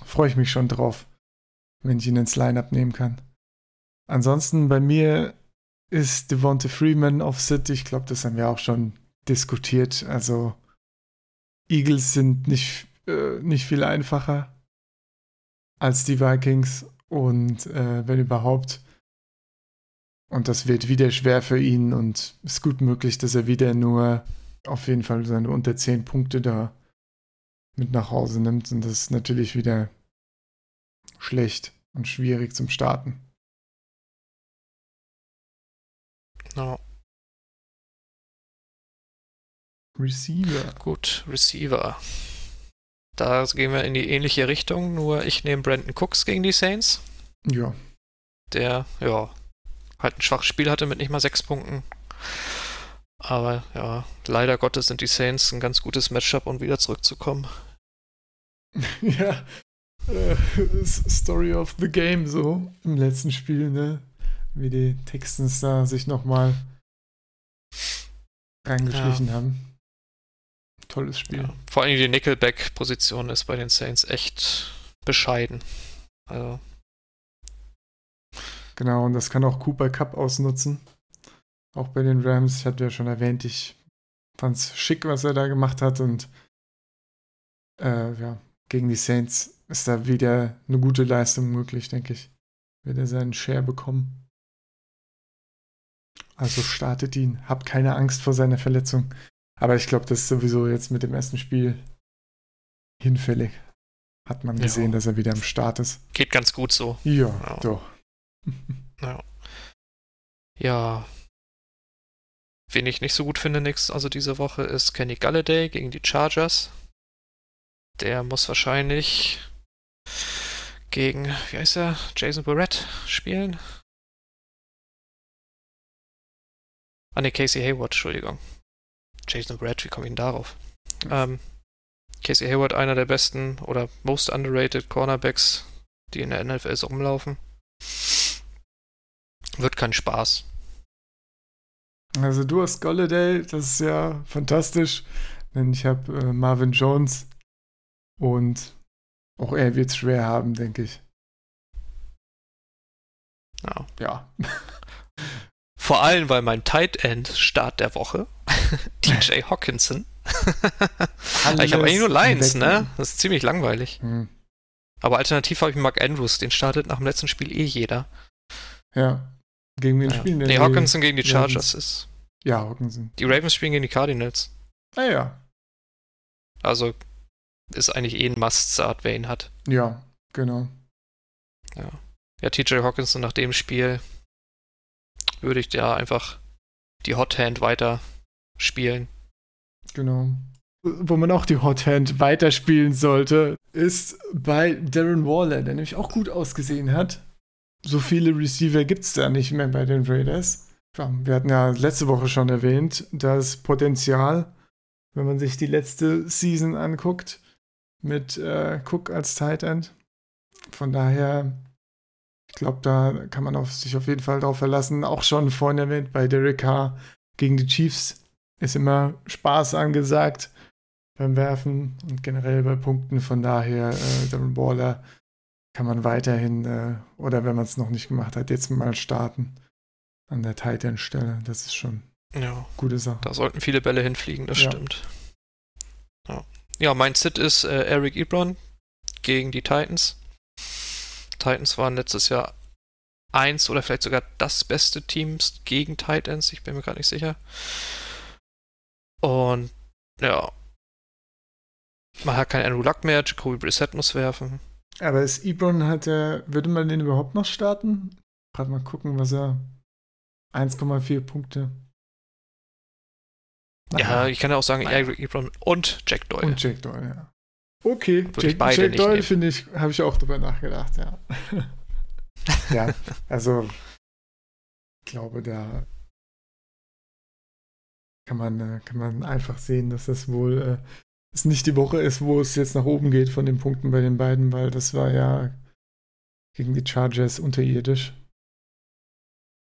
freue ich mich schon drauf, wenn ich ihn ins Line-Up nehmen kann. Ansonsten bei mir ist Devonta Freeman auf Sit. Ich glaube, das haben wir auch schon diskutiert. Also Eagles sind nicht, äh, nicht viel einfacher als die Vikings und äh, wenn überhaupt. Und das wird wieder schwer für ihn und ist gut möglich, dass er wieder nur auf jeden Fall seine unter 10 Punkte da mit nach Hause nimmt. Und das ist natürlich wieder schlecht und schwierig zum Starten. No. Receiver. Gut, Receiver. Da gehen wir in die ähnliche Richtung, nur ich nehme Brandon Cooks gegen die Saints. Ja. Der, ja, halt ein schwaches Spiel hatte mit nicht mal sechs Punkten. Aber ja, leider Gottes sind die Saints ein ganz gutes Matchup, um wieder zurückzukommen. <laughs> ja, äh, <laughs> Story of the Game so im letzten Spiel, ne? Wie die Texans da sich nochmal reingeschlichen ja. haben. Tolles Spiel. Ja. Vor allem die Nickelback-Position ist bei den Saints echt bescheiden. Also. Genau, und das kann auch Cooper Cup ausnutzen. Auch bei den Rams. Ich hatte ja schon erwähnt, ich fand es schick, was er da gemacht hat. Und äh, ja, gegen die Saints ist da wieder eine gute Leistung möglich, denke ich. Wird er seinen Share bekommen. Also startet ihn. Habt keine Angst vor seiner Verletzung. Aber ich glaube, das ist sowieso jetzt mit dem ersten Spiel hinfällig. Hat man gesehen, ja. dass er wieder am Start ist. Geht ganz gut so. Ja, ja. doch. <laughs> ja. ja. Wen ich nicht so gut finde, nix, also diese Woche, ist Kenny Galladay gegen die Chargers. Der muss wahrscheinlich gegen, wie heißt er, Jason Barrett spielen. Ah ne, Casey Hayward, Entschuldigung. Jason Brad, wie komme ich denn darauf? Ähm, Casey Hayward, einer der besten oder most underrated Cornerbacks, die in der NFL so rumlaufen. Wird kein Spaß. Also du hast Golladay, das ist ja fantastisch, denn ich habe äh, Marvin Jones und auch er wird es schwer haben, denke ich. Ja. ja. <laughs> Vor allem, weil mein Tight End Start der Woche, <laughs> DJ Hawkinson. ich habe eigentlich nur Lions, ne? Das ist ziemlich langweilig. Hm. Aber alternativ habe ich Mark Andrews, den startet nach dem letzten Spiel eh jeder. Ja. Gegen wen ja. spielen denn? Nee, Hawkinson gegen die Chargers ist. Ja, Hawkinson. Die Ravens spielen gegen die Cardinals. Ah ja. Also ist eigentlich eh ein Must-Start, wer ihn hat. Ja, genau. Ja. Ja, TJ Hawkinson nach dem Spiel würde ich da einfach die Hot Hand weiter spielen. Genau. Wo man auch die Hot Hand weiterspielen sollte, ist bei Darren Waller, der nämlich auch gut ausgesehen hat. So viele Receiver gibt es da nicht mehr bei den Raiders. Wir hatten ja letzte Woche schon erwähnt, das Potenzial, wenn man sich die letzte Season anguckt, mit äh, Cook als Tight End. Von daher ich glaube, da kann man auf sich auf jeden Fall drauf verlassen. Auch schon vorhin erwähnt, bei Derek Carr gegen die Chiefs ist immer Spaß angesagt beim Werfen und generell bei Punkten. Von daher, äh, Darren Baller kann man weiterhin, äh, oder wenn man es noch nicht gemacht hat, jetzt mal starten an der Titan-Stelle. Das ist schon ja, gute Sache. Da sollten viele Bälle hinfliegen, das ja. stimmt. Ja. ja, mein Sit ist äh, Eric Ebron gegen die Titans. Titans waren letztes Jahr eins oder vielleicht sogar das beste Team gegen Titans, ich bin mir gerade nicht sicher. Und ja, man hat keinen Andrew Luck mehr, Jacoby Brissett muss werfen. Aber ist Ebron hat er, würde man den überhaupt noch starten? Gerade mal gucken, was er. 1,4 Punkte. Ja, ich kann ja auch sagen, Eric Ebron und Jack Doyle. Und Jack Doyle, ja. Okay, ich Jack, beide Jack Doyle finde ich, habe ich auch drüber nachgedacht, ja. <laughs> ja, also ich glaube, da kann man, äh, kann man einfach sehen, dass das wohl äh, es nicht die Woche ist, wo es jetzt nach oben geht von den Punkten bei den beiden, weil das war ja gegen die Chargers unterirdisch.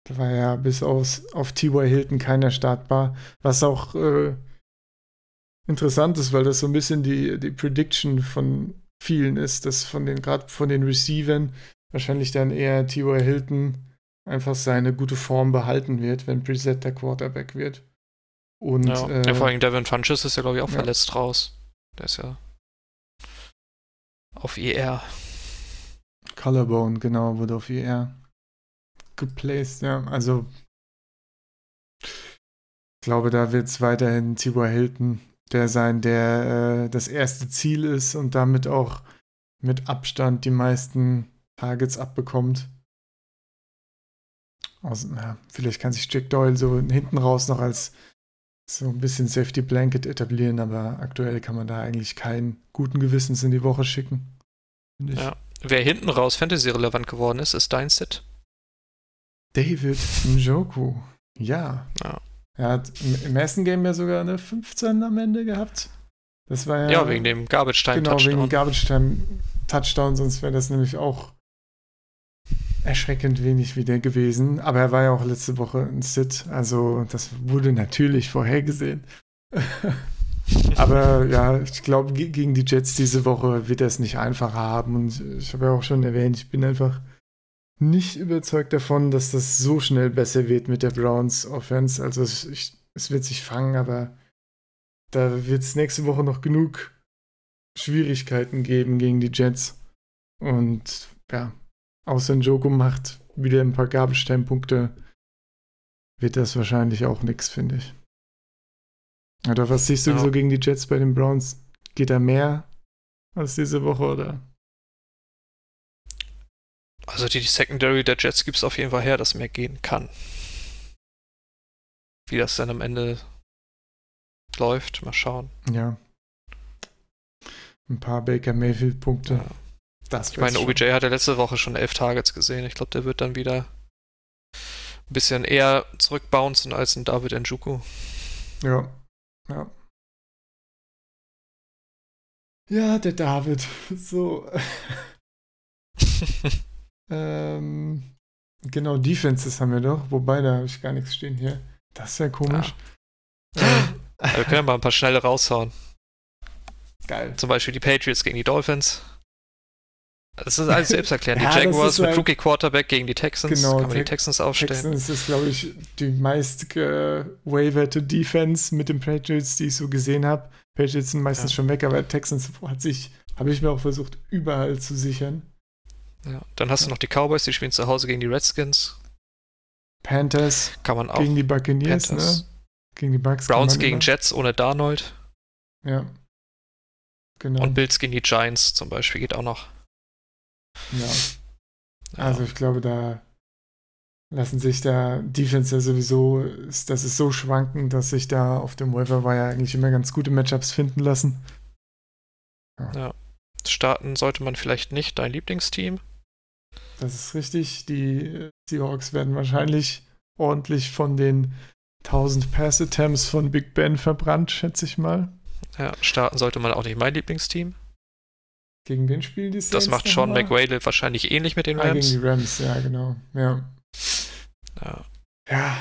Da war ja bis aus, auf T.Y. Hilton keiner startbar, was auch äh, interessant ist, weil das so ein bisschen die, die Prediction von vielen ist, dass von den, gerade von den Receivern wahrscheinlich dann eher T.Y. Hilton einfach seine gute Form behalten wird, wenn Preset der Quarterback wird. Und ja. äh, ja, vor allem Devin Funches ist ja, glaube ich, auch ja. verletzt raus. Der ist ja auf E IR. Collarbone, genau, wurde auf IR geplaced, ja. Also ich glaube, da wird es weiterhin T.Y. Hilton der sein, der äh, das erste Ziel ist und damit auch mit Abstand die meisten Targets abbekommt. Aus, ja, vielleicht kann sich Jack Doyle so hinten raus noch als so ein bisschen Safety Blanket etablieren, aber aktuell kann man da eigentlich keinen guten Gewissens in die Woche schicken. Ja. Wer hinten raus Fantasy-relevant geworden ist, ist dein Sit. David Njoku. Ja. Ja. Er hat im, ersten Game ja sogar eine 15 am Ende gehabt. Das war ja. Ja, wegen dem Garbage Time Genau, Touchdown. wegen dem Garbage Time Touchdown, sonst wäre das nämlich auch erschreckend wenig wieder gewesen. Aber er war ja auch letzte Woche ein Sit, also das wurde natürlich vorhergesehen. <laughs> Aber ja, ich glaube, ge- gegen die Jets diese Woche wird er es nicht einfacher haben. Und ich habe ja auch schon erwähnt, ich bin einfach nicht überzeugt davon, dass das so schnell besser wird mit der Browns Offense. Also es, ich, es wird sich fangen, aber da wird es nächste Woche noch genug Schwierigkeiten geben gegen die Jets. Und ja, außer Joko macht wieder ein paar Gabelsteinpunkte, wird das wahrscheinlich auch nix, finde ich. Oder was siehst du Ja. so gegen die Jets bei den Browns? Geht da mehr als diese Woche oder? Also die Secondary der Jets gibt es auf jeden Fall her, dass mehr gehen kann. Wie das dann am Ende läuft, mal schauen. Ja. Ein paar Baker Mayfield-Punkte. Ja. Das Ich meine, OBJ hat ja letzte Woche schon elf Targets gesehen. Ich glaube, der wird dann wieder ein bisschen eher zurückbouncen als ein David schon. Ja. Ja. Ja, der David. <laughs> So. <laughs> ähm, genau, Defenses haben wir doch. Wobei, da habe ich gar nichts stehen hier. Das ist ja komisch. Ähm, Aber wir können ja mal ein paar schnelle raushauen. geil. Zum Beispiel die Patriots gegen die Dolphins. Das ist alles <laughs> selbst erklärt. Ja, die das Jaguars mit halt- Rookie Quarterback gegen die Texans. Genau, Kann man die Tex- Texans aufstellen. Texans ist, glaube ich, die meist gewaverte Defense mit den Patriots, die ich so gesehen habe. Patriots sind meistens Ja. schon weg, aber Texans hat sich, habe ich mir auch versucht, überall zu sichern. Ja. Dann hast du noch die Cowboys, die spielen zu Hause gegen die Redskins. Panthers Kann man auch. gegen die Buccaneers, Panthers. ne? Gegen die Bucks. Browns gegen immer- Jets ohne Darnold. Ja. Genau. Und Bills gegen die Giants zum Beispiel geht auch noch. ja. Ja. Also ich glaube, da lassen sich da Defense ja sowieso, das ist so schwankend, dass sich da auf dem Waiver Wire eigentlich immer ganz gute Matchups finden lassen. Starten sollte man vielleicht nicht dein Lieblingsteam. Das ist richtig. Die Seahawks werden wahrscheinlich ordentlich von den 1000 Pass Attempts von Big Ben verbrannt, schätze ich mal. Ja, starten sollte man auch nicht mein Lieblingsteam. Gegen wen spielen die Das Saints macht Sean? McWade wahrscheinlich ähnlich mit den Ah, gegen Rams. die Rams, ja, genau. Ja. Ja. Ja.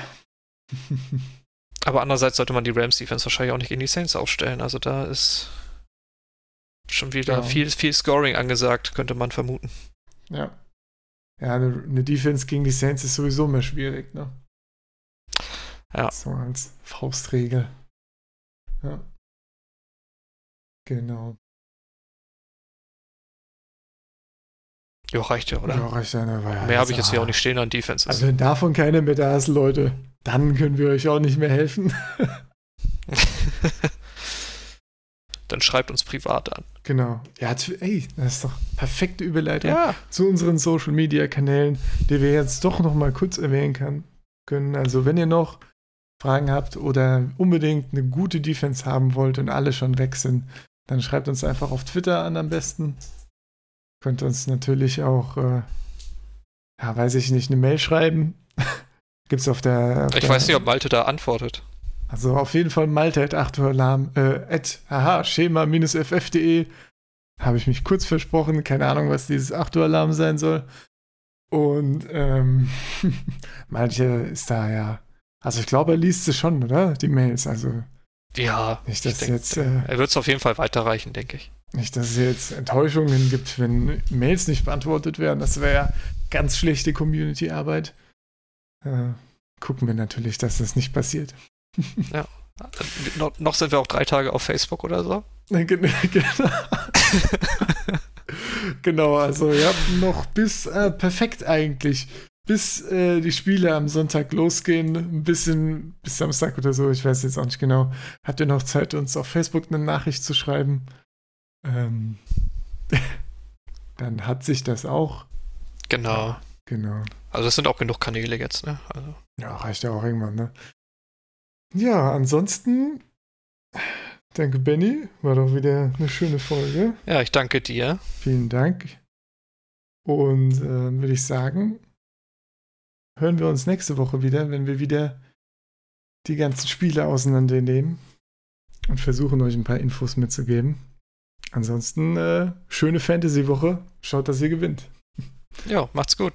Aber andererseits sollte man die Rams Defense wahrscheinlich auch nicht gegen die Saints aufstellen. Also da ist schon wieder Ja. viel, viel Scoring angesagt, könnte man vermuten. ja. Ja, eine, Defense gegen die Saints ist sowieso immer schwierig, ne? Ja. So als Faustregel. Ja. Genau. Ja, reicht ja, oder? Ja, reicht ja, ne, ja Mehr habe ich also, jetzt hier auch nicht stehen an Defenses. Also wenn davon keiner mehr da ist, Leute, dann können wir euch auch nicht mehr helfen. <laughs> Dann schreibt uns privat an. Genau. Ja, ey, das ist doch perfekte Überleitung Ja, zu unseren Social Media Kanälen, die wir jetzt doch noch mal kurz erwähnen kann, können. Also, wenn ihr noch Fragen habt oder unbedingt eine gute Defense haben wollt und alle schon weg sind, dann schreibt uns einfach auf Twitter an am besten. Könnt uns natürlich auch, äh, ja, weiß ich nicht, eine Mail schreiben. <laughs> Gibt's auf der. Auf ich der, weiß nicht, ob Malte da antwortet. Also auf jeden Fall Malte at 8 Uhr Alarm, äh, at, haha, schema-ff.de. Habe ich mich kurz versprochen, keine Ahnung, was dieses 8 Uhr Alarm sein soll. Und ähm, <laughs> Malte ist da ja. Also ich glaube, er liest sie schon, oder? Die Mails. Also Ja, nicht, dass es denk, jetzt, äh, er wird es auf jeden Fall weiterreichen, denke ich. nicht, dass es jetzt Enttäuschungen gibt, wenn Mails nicht beantwortet werden. Das wäre ja ganz schlechte Community-Arbeit. Äh, gucken wir natürlich, dass das nicht passiert. Äh, No, noch sind wir auch drei Tage auf Facebook oder so. <laughs> Genau. genau, also habt noch bis äh, perfekt eigentlich, bis äh, die Spiele am Sonntag losgehen, ein bisschen bis Samstag oder so, ich weiß jetzt auch nicht genau, habt ihr noch Zeit, uns auf Facebook eine Nachricht zu schreiben. Ähm, <laughs> dann hat sich das auch. Genau. Genau. Also es sind auch genug Kanäle jetzt, ne? Also, Ja, reicht ja auch irgendwann, ne? Ja, ansonsten, danke Benny, war doch wieder eine schöne Folge. ja, ich danke dir. Vielen Dank. Und äh, würde ich sagen, hören wir uns nächste Woche wieder, wenn wir wieder die ganzen Spiele auseinandernehmen und versuchen euch ein paar Infos mitzugeben. Ansonsten äh, schöne Fantasy-Woche. Schaut, dass ihr gewinnt. Ja, macht's gut.